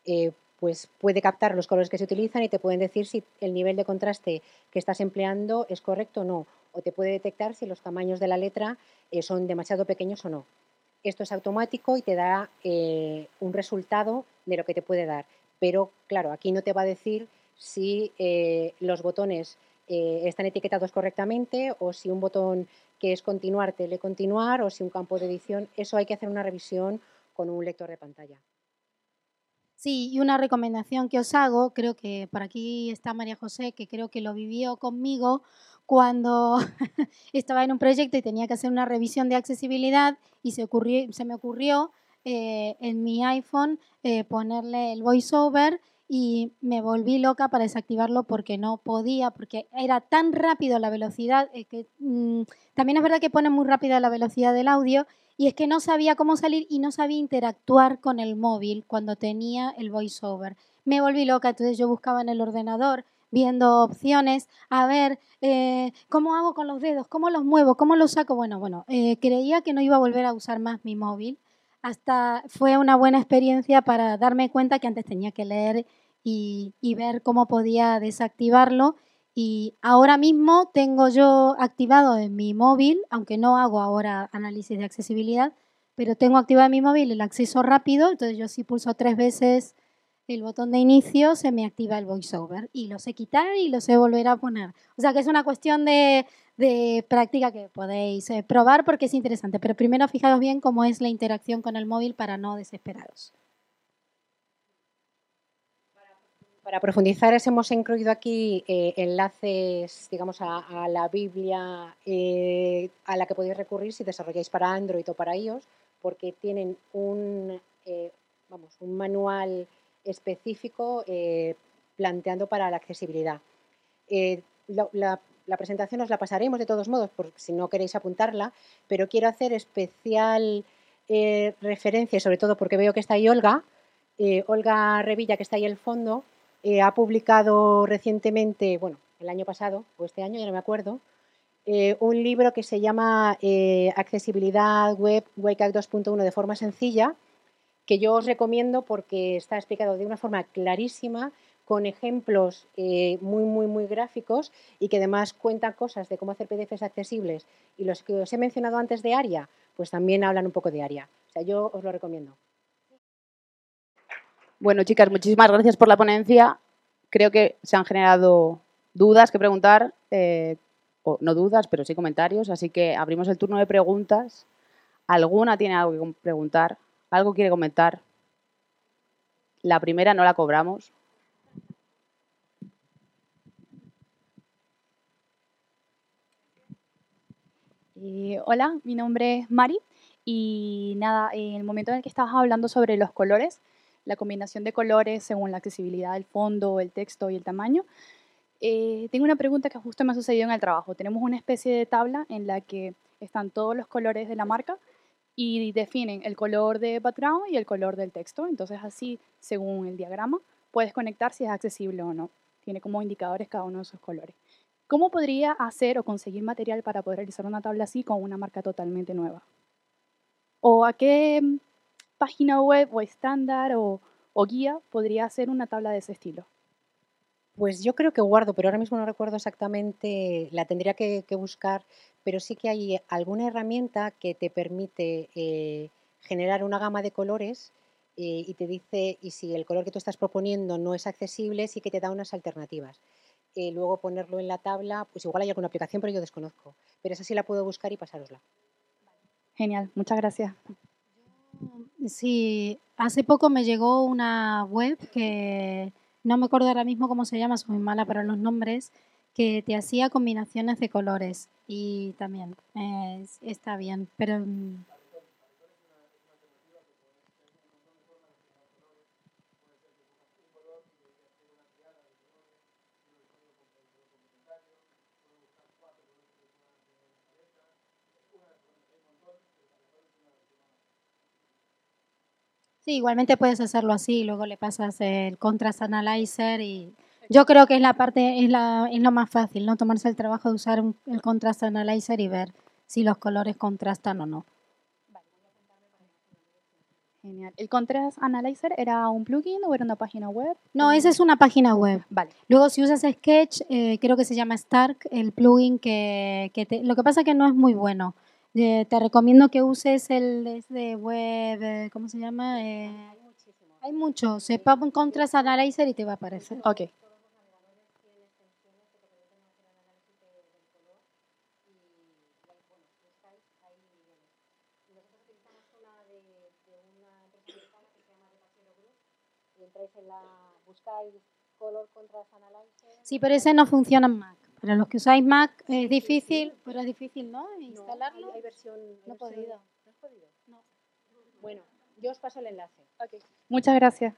Eh, pues puede captar los colores que se utilizan y te pueden decir si el nivel de contraste que estás empleando es correcto o no. O te puede detectar si los tamaños de la letra eh, son demasiado pequeños o no. Esto es automático y te da eh, un resultado de lo que te puede dar. Pero claro, aquí no te va a decir si eh, los botones eh, están etiquetados correctamente o si un botón que es continuar te continuar o si un campo de edición. Eso hay que hacer una revisión con un lector de pantalla. Sí, y una recomendación que os hago, creo que por aquí está María José, que creo que lo vivió conmigo cuando estaba en un proyecto y tenía que hacer una revisión de accesibilidad y se, me ocurrió eh, en mi iPhone eh, ponerle el voiceover y me volví loca para desactivarlo porque no podía, porque era tan rápido la velocidad, eh, que mm, también es verdad que pone muy rápida la velocidad del audio y es que no sabía cómo salir y no sabía interactuar con el móvil cuando tenía el voiceover. Me volví loca, entonces yo buscaba en el ordenador viendo opciones, a ver eh, cómo hago con los dedos, cómo los muevo, cómo los saco. Bueno, bueno, eh, creía que no iba a volver a usar más mi móvil. Hasta fue una buena experiencia para darme cuenta que antes tenía que leer y, y ver cómo podía desactivarlo. Y ahora mismo tengo yo activado en mi móvil, aunque no hago ahora análisis de accesibilidad, pero tengo activado en mi móvil el acceso rápido, entonces yo si pulso tres veces el botón de inicio, se me activa el voiceover y lo sé quitar y lo sé volver a poner. O sea que es una cuestión de, de práctica que podéis eh, probar porque es interesante, pero primero fijaros bien cómo es la interacción con el móvil para no desesperaros. Para profundizar, hemos incluido aquí eh, enlaces, digamos, a, la Biblia eh, a la que podéis recurrir si desarrolláis para Android o para iOS, porque tienen un, vamos, un manual específico eh, planteando para la accesibilidad. Eh, la, presentación os la pasaremos de todos modos, por si no queréis apuntarla, pero quiero hacer especial eh, referencia, sobre todo porque veo que está ahí Olga, Olga Revilla, que está ahí al fondo, ha publicado recientemente, bueno, el año pasado o este año, ya no me acuerdo, un libro que se llama Accesibilidad Web WCAG 2.1 de forma sencilla, que yo os recomiendo porque está explicado de una forma clarísima, con ejemplos eh, muy, muy, muy gráficos y que además cuenta cosas de cómo hacer PDFs accesibles. Y los que os he mencionado antes de ARIA, pues también hablan un poco de ARIA. O sea, yo os lo recomiendo. Bueno, chicas, muchísimas gracias por la ponencia. Creo que se han generado dudas que preguntar, eh, o no dudas, pero sí comentarios, así que abrimos el turno de preguntas. ¿Alguna tiene algo que preguntar? ¿Algo quiere comentar? La primera no la cobramos. Eh, hola, mi nombre es Mari y nada, en el momento en el que estabas hablando sobre los colores, la combinación de colores según la accesibilidad del fondo, el texto y el tamaño, eh, tengo una pregunta que justo me ha sucedido en el trabajo. Tenemos una especie de tabla en la que están todos los colores de la marca y definen el color de background y el color del texto. Entonces así, según el diagrama, puedes conectar si es accesible o no. Tiene como indicadores cada uno de esos colores. ¿Cómo podría hacer o conseguir material para poder realizar una tabla así con una marca totalmente nueva? ¿O a qué mm, página web o estándar o, o guía podría hacer una tabla de ese estilo? Pues yo creo que guardo, pero ahora mismo no recuerdo exactamente, la tendría que, buscar, pero sí que hay alguna herramienta que te permite eh, generar una gama de colores eh, y te dice, y si el color que tú estás proponiendo no es accesible, sí que te da unas alternativas. Eh, luego ponerlo en la tabla, pues igual hay alguna aplicación, pero yo desconozco. Pero esa sí la puedo buscar y pasárosla. Genial, muchas gracias. Sí, hace poco me llegó una web que no me acuerdo ahora mismo cómo se llama, soy muy mala para los nombres, que te hacía combinaciones de colores. Y también eh, está bien, pero sí, igualmente puedes hacerlo así, luego le pasas el contrast analyzer y yo creo que es la parte, es, la, es lo más fácil, ¿no? Tomarse el trabajo de usar un- el contrast analyzer y ver si los colores contrastan o no. Genial. ¿El Contrast Analyzer era un plugin o era una página web? No, esa es una página web. Vale. Luego, si usas Sketch, eh, creo que se llama Stark, el plugin que, que te... Lo que pasa que no es muy bueno. Eh, te recomiendo que uses el de web, eh, ¿cómo se llama? Eh, hay muchos. Se pone Contrast Analyzer y te va a aparecer. Ok. Sí, pero ese no funciona en Mac. Para los que usáis Mac es difícil, pero es difícil, ¿no? Instalarlo. hay versión, No he podido. ¿No has podido? Bueno, yo os paso el enlace. Muchas gracias.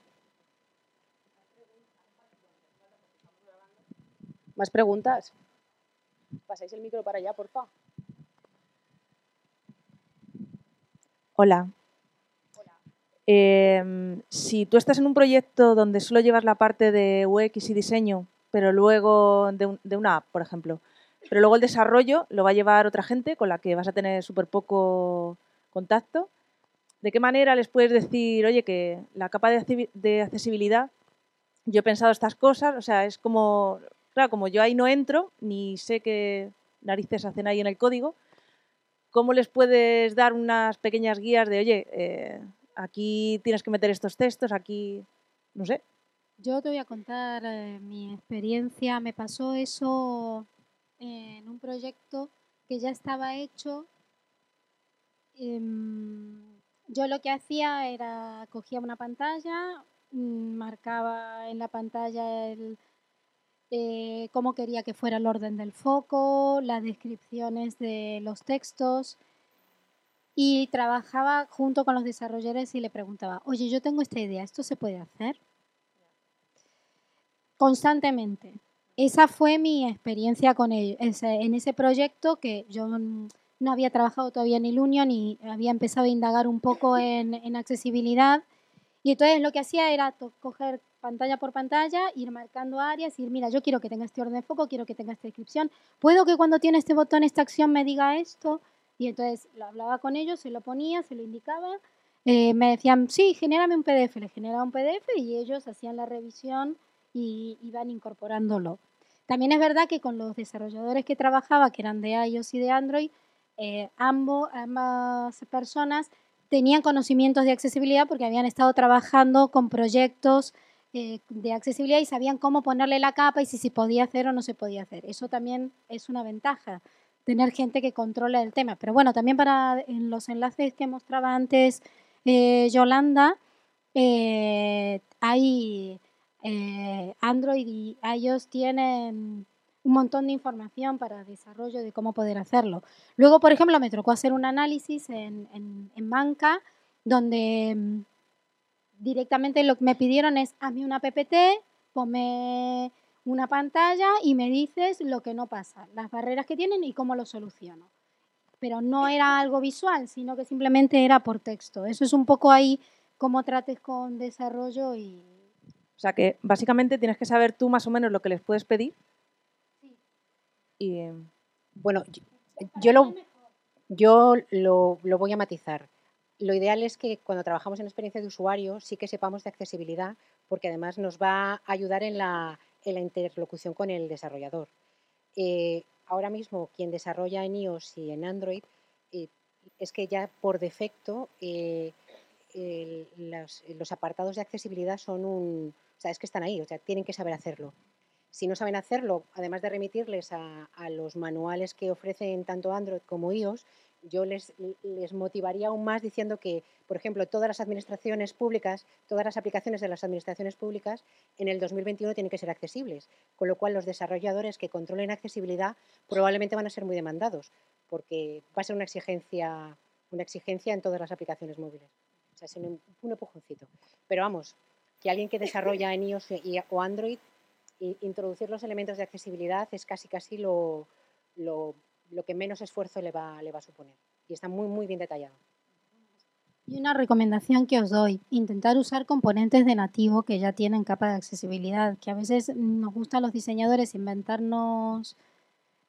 ¿Más preguntas? Pasáis el micro para allá, porfa. Hola. Em, si tú estás en un proyecto donde solo llevas la parte de UX y diseño, pero luego de, un- de una app, por ejemplo, pero luego el desarrollo lo va a llevar otra gente con la que vas a tener súper poco contacto, ¿de qué manera les puedes decir, oye, que la capa de accesibilidad, yo he pensado estas cosas, o sea, es como, claro, como yo ahí no entro, ni sé qué narices hacen ahí en el código, ¿cómo les puedes dar unas pequeñas guías de, oye, eh, aquí tienes que meter estos textos, aquí, no sé? Yo te voy a contar eh, mi experiencia. Me pasó eso en un proyecto que ya estaba hecho. Em, yo lo que hacía era cogía una pantalla, mm, marcaba en la pantalla eh, cómo quería que fuera el orden del foco, las descripciones de los textos y trabajaba junto con los desarrolladores y le preguntaba, oye, yo tengo esta idea, ¿esto se puede hacer? Constantemente. Esa fue mi experiencia con ellos, en ese proyecto que yo no había trabajado todavía en Ilunion y había empezado a indagar un poco en, en accesibilidad. Y entonces lo que hacía era coger pantalla por pantalla, ir marcando áreas ir, mira, yo quiero que tenga este orden de foco, quiero que tenga esta descripción. Puedo que cuando tiene este botón, esta acción me diga esto. Y entonces lo hablaba con ellos, se lo ponía, se lo indicaba. Eh, me decían, sí, genérame un PDF. Le generaba un PDF y ellos hacían la revisión y iban incorporándolo. También es verdad que con los desarrolladores que trabajaba, que eran de iOS y de Android, eh, ambos, ambas personas tenían conocimientos de accesibilidad porque habían estado trabajando con proyectos eh, de accesibilidad y sabían cómo ponerle la capa y si se podía hacer o no se podía hacer. Eso también es una ventaja, tener gente que controle el tema. Pero bueno, también para los enlaces que mostraba antes eh, Yolanda, eh, Android y iOS tienen un montón de información para desarrollo de cómo poder hacerlo. Luego, por ejemplo, me tocó hacer un análisis en, en, en banca donde mm, directamente lo que me pidieron es, hazme una PPT, ponme una pantalla y me dices lo que no pasa, las barreras que tienen y cómo lo soluciono. Pero no era algo visual, sino que simplemente era por texto. Eso es un poco ahí cómo trates con desarrollo y... O sea que básicamente tienes que saber tú más o menos lo que les puedes pedir. Y... Bueno, yo, lo, yo lo, lo voy a matizar lo ideal es que cuando trabajamos en experiencia de usuario sí que sepamos de accesibilidad, porque además nos va a ayudar en la, interlocución con el desarrollador. Eh, ahora mismo, quien desarrolla en iOS y en Android, eh, es que ya por defecto eh, los, apartados de accesibilidad son un. O sea, es que están ahí, o sea, tienen que saber hacerlo. Si no saben hacerlo, además de remitirles a, a los manuales que ofrecen tanto Android como iOS, yo les, les, motivaría aún más diciendo que, por ejemplo, todas las administraciones públicas, todas las aplicaciones de las administraciones públicas en el 2021 tienen que ser accesibles, con lo cual los desarrolladores que controlen accesibilidad probablemente van a ser muy demandados, porque va a ser una exigencia, una exigencia en todas las aplicaciones móviles. O sea, es un, un empujoncito. Pero vamos, que alguien que desarrolla en iOS o Android, introducir los elementos de accesibilidad es casi casi lo, lo lo que menos esfuerzo le va, le va a suponer. Y está muy, muy bien detallado. Y una recomendación que os doy, intentar usar componentes de nativo que ya tienen capa de accesibilidad, que a veces nos gusta a los diseñadores inventarnos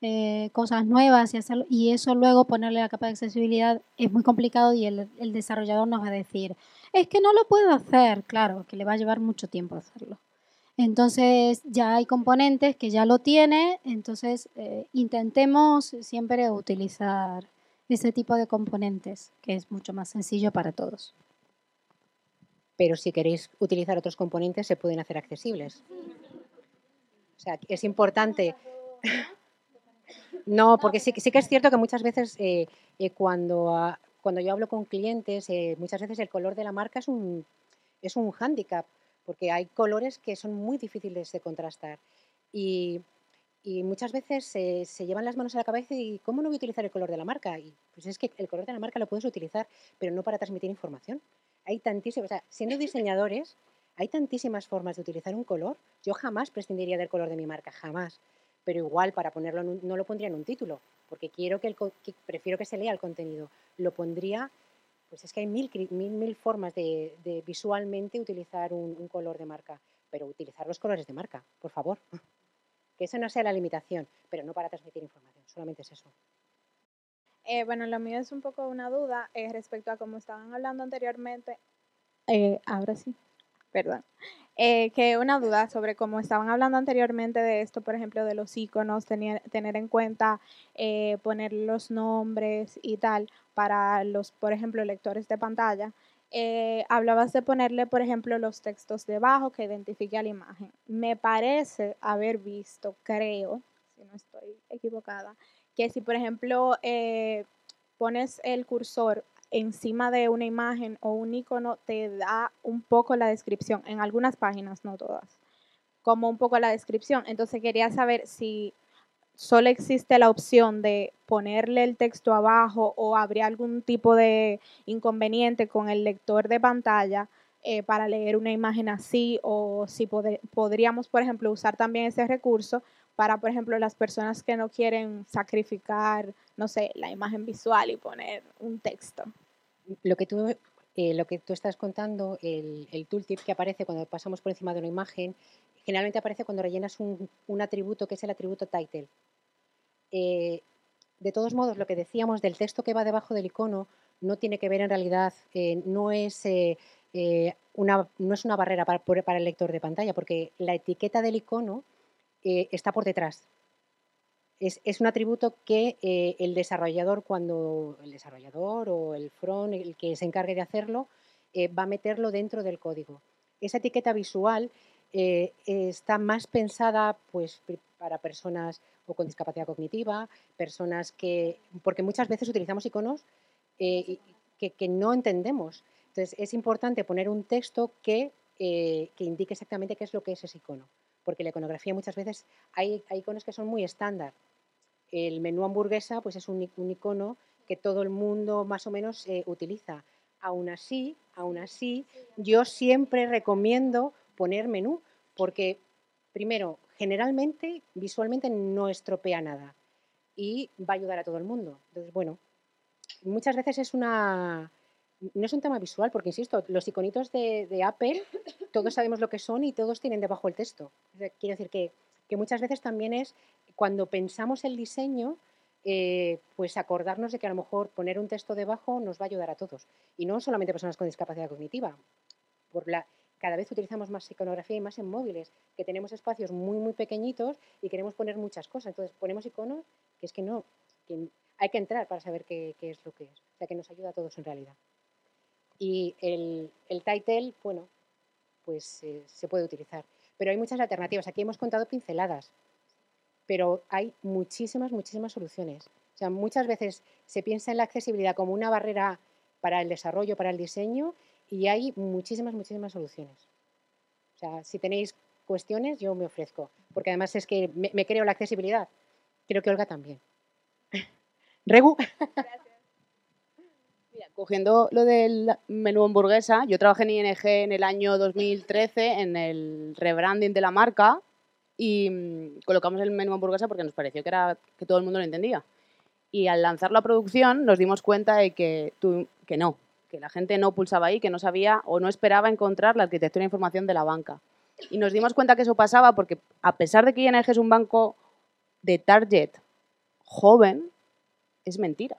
eh, cosas nuevas y, hacerlo, y eso luego ponerle la capa de accesibilidad es muy complicado y el, el desarrollador nos va a decir, es que no lo puedo hacer, claro, que le va a llevar mucho tiempo hacerlo. Entonces ya hay componentes que ya lo tiene, entonces eh, intentemos siempre utilizar ese tipo de componentes, que es mucho más sencillo para todos. Pero si queréis utilizar otros componentes, se pueden hacer accesibles. O sea, es importante. no, porque sí, sí, que es cierto que muchas veces eh, eh, cuando, cuando yo hablo con clientes, muchas veces el color de la marca es un, es un hándicap porque hay colores que son muy difíciles de contrastar. Y, muchas veces se, llevan las manos a la cabeza y ¿cómo no voy a utilizar el color de la marca? Y pues es que el color de la marca lo puedes utilizar, pero no para transmitir información. Hay tantísimas, o sea, siendo diseñadores, hay tantísimas formas de utilizar un color. Yo jamás prescindiría del color de mi marca, jamás. Pero igual para ponerlo, no lo pondría en un título, porque quiero que, el, prefiero que se lea el contenido. Lo pondría pues es que hay mil, mil, formas de, visualmente utilizar un, color de marca, pero utilizar los colores de marca, por favor. Que esa no sea la limitación, pero no para transmitir información, solamente es eso. Eh, bueno, lo mío es un poco una duda eh, respecto a como estaban hablando anteriormente. Eh, ahora sí, perdón. Eh, que una duda sobre cómo estaban hablando anteriormente de esto, por ejemplo, de los iconos, tener, en cuenta eh, poner los nombres y tal para los, por ejemplo, lectores de pantalla. Eh, hablabas de ponerle, por ejemplo, los textos debajo que identifique a la imagen. Me parece haber visto, creo, si no estoy equivocada, que si, por ejemplo, pones el cursor encima de una imagen o un icono te da un poco la descripción, en algunas páginas, no todas, como un poco la descripción. Entonces quería saber si solo existe la opción de ponerle el texto abajo o habría algún tipo de inconveniente con el lector de pantalla eh, para leer una imagen así o si podríamos, por ejemplo, usar también ese recurso para, por ejemplo, las personas que no quieren sacrificar, no sé, la imagen visual y poner un texto. Lo que tú, eh, lo que tú estás contando, el, tooltip que aparece cuando pasamos por encima de una imagen, generalmente aparece cuando rellenas un, atributo que es el atributo title. Eh, de todos modos, lo que decíamos del texto que va debajo del icono no tiene que ver en realidad, eh, no, es, una, no es una barrera para, el lector de pantalla, porque la etiqueta del icono está por detrás. Es, es un atributo que eh, el desarrollador, cuando el desarrollador o el front, el que se encargue de hacerlo, eh, va a meterlo dentro del código. Esa etiqueta visual eh, está más pensada pues, para personas o con discapacidad cognitiva, personas que, porque muchas veces utilizamos iconos que, que no entendemos. Entonces es importante poner un texto que, que indique exactamente qué es lo que es ese icono, porque la iconografía muchas veces hay iconos que son muy estándar. El menú hamburguesa pues es un, icono que todo el mundo más o menos eh, utiliza. Aún así, aún así, yo siempre recomiendo poner menú, porque primero, generalmente, visualmente no estropea nada y va a ayudar a todo el mundo. Entonces, bueno, muchas veces es una... No es un tema visual, porque insisto, los iconitos de, de Apple, todos sabemos lo que son y todos tienen debajo el texto. Quiero decir que, que muchas veces también es cuando pensamos el diseño, eh, pues acordarnos de que a lo mejor poner un texto debajo nos va a ayudar a todos. Y no solamente personas con discapacidad cognitiva. Por cada vez utilizamos más iconografía y más en móviles, que tenemos espacios muy, muy pequeñitos y queremos poner muchas cosas. Entonces ponemos iconos que es que no, que hay que entrar para saber qué, qué es lo que es. O sea, que nos ayuda a todos en realidad. Y el, el title, bueno, pues eh, se puede utilizar. Pero hay muchas alternativas. Aquí hemos contado pinceladas, pero hay muchísimas, muchísimas soluciones. O sea, muchas veces se piensa en la accesibilidad como una barrera para el desarrollo, para el diseño, y hay muchísimas, muchísimas soluciones. O sea, si tenéis cuestiones, yo me ofrezco, porque además es que me, me creo la accesibilidad. Creo que Olga también. Regu. Cogiendo lo del menú hamburguesa, yo trabajé en ING en el año 2013 en el rebranding de la marca y mm, colocamos el menú hamburguesa porque nos pareció que, era, que todo el mundo lo entendía. Y al lanzarlo a producción nos dimos cuenta de que, tu- que no, que la gente no pulsaba ahí, que no sabía o no esperaba encontrar la arquitectura de información de la banca. Y nos dimos cuenta que eso pasaba porque a pesar de que ING es un banco de target joven, es mentira.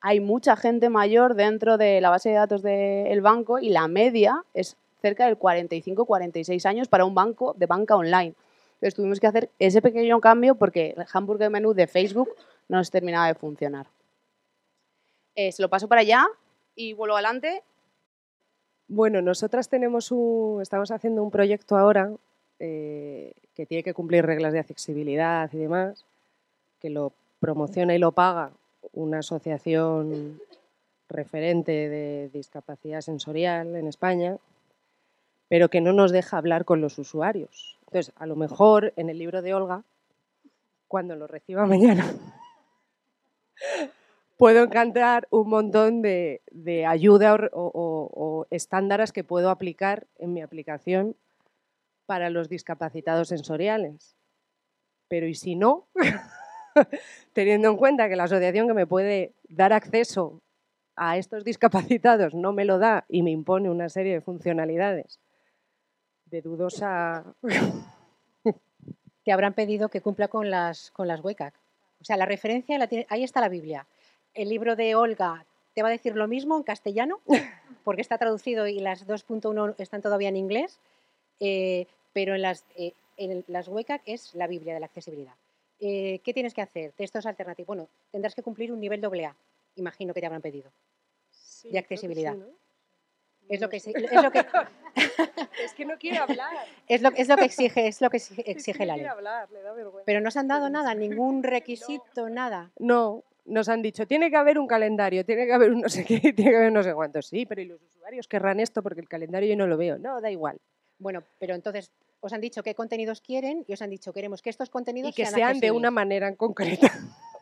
Hay mucha gente mayor dentro de la base de datos del banco y la media es cerca del 45-46 años para un banco de banca online. Entonces tuvimos que hacer ese pequeño cambio porque el hamburger menú de Facebook no nos terminaba de funcionar. Eh, se lo paso para allá y vuelvo adelante. Bueno, nosotras tenemos un, estamos haciendo un proyecto ahora eh, que tiene que cumplir reglas de accesibilidad y demás, que lo promociona y lo paga una asociación referente de discapacidad sensorial en España, pero que no nos deja hablar con los usuarios. Entonces, a lo mejor en el libro de Olga, cuando lo reciba mañana, puedo encontrar un montón de, ayuda o- o estándares que puedo aplicar en mi aplicación para los discapacitados sensoriales. Pero ¿y si no? Teniendo en cuenta que la asociación que me puede dar acceso a estos discapacitados no me lo da y me impone una serie de funcionalidades de dudosa... Te habrán pedido que cumpla con las, con las WCAG. O sea, la referencia, la tiene- ahí está la Biblia. El libro de Olga te va a decir lo mismo en castellano, porque está traducido y las 2.1 están todavía en inglés, eh, pero en las, eh, en las WCAG es la Biblia de la accesibilidad. Eh, ¿Qué tienes que hacer? Textos alternativos. Bueno, tendrás que cumplir un nivel AA, imagino que te habrán pedido, de accesibilidad. Es lo que, es lo que, es que no quiere hablar. es lo, es lo que exige, es lo que exige, exige no la quiere ley. hablar, le da vergüenza. Pero no se han dado nada, ningún requisito, nada. No, nos han dicho, tiene que haber un calendario, tiene que haber un no sé qué, tiene que haber no sé cuántos. Sí, pero ¿y los usuarios querrán esto porque el calendario yo no lo veo? No, da igual. Bueno, pero entonces os han dicho qué contenidos quieren y os han dicho queremos que estos contenidos Y que sean, sean de una accesibles". manera en concreta.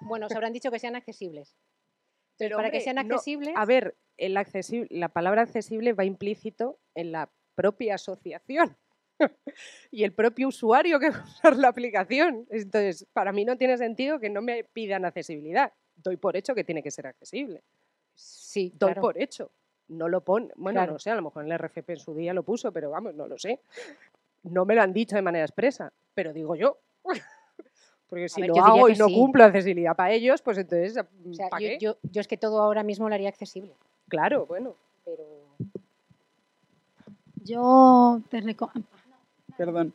Bueno, os habrán dicho que sean accesibles. Entonces, Pero, para que sean no, accesibles, a ver, el accesible, la palabra accesible va implícito en la propia asociación y el propio usuario que va a usar la aplicación. Entonces, para mí no tiene sentido que no me pidan accesibilidad. Doy por hecho que tiene que ser accesible. Sí, Doy claro. por hecho. No lo pone. Bueno, Claro. no sé, a lo mejor en el RFP en su día lo puso, pero vamos, no lo sé. No me lo han dicho de manera expresa, pero digo yo. Porque si ver, lo hago y no sí. cumplo accesibilidad para ellos, pues entonces, o sea, ¿para yo, qué? yo- yo es que todo ahora mismo lo haría accesible. Claro, bueno. Pero Yo te recomiendo... Perdón.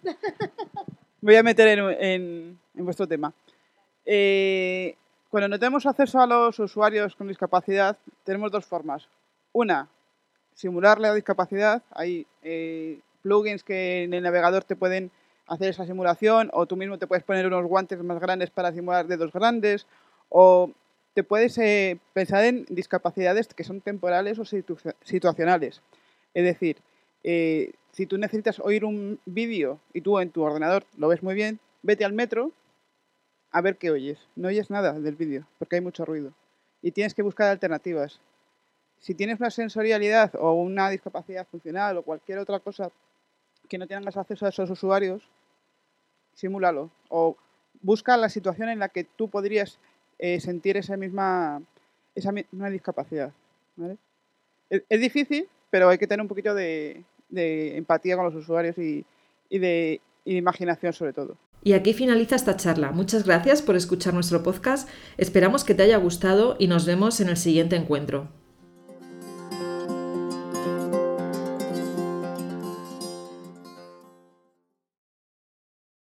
Voy a meter en, en- en vuestro tema. Eh, cuando no tenemos acceso a los usuarios con discapacidad, tenemos dos formas. Una, simular la discapacidad. Hay eh, plugins que en el navegador te pueden hacer esa simulación, o tú mismo te puedes poner unos guantes más grandes para simular dedos grandes, o te puedes eh, pensar en discapacidades que son temporales o situ- situacionales. Es decir, eh, si tú necesitas oír un vídeo y tú en tu ordenador lo ves muy bien, vete al metro a ver qué oyes. No oyes nada del vídeo porque hay mucho ruido y tienes que buscar alternativas. Si tienes una sensorialidad o una discapacidad funcional o cualquier otra cosa que no tengas acceso a esos usuarios, simúlalo o busca la situación en la que tú podrías eh, sentir esa misma, esa misma discapacidad. Es, difícil, pero hay que tener un poquito de, empatía con los usuarios y de, y de imaginación sobre todo. Y aquí finaliza esta charla. Muchas gracias por escuchar nuestro podcast. Esperamos que te haya gustado y nos vemos en el siguiente encuentro.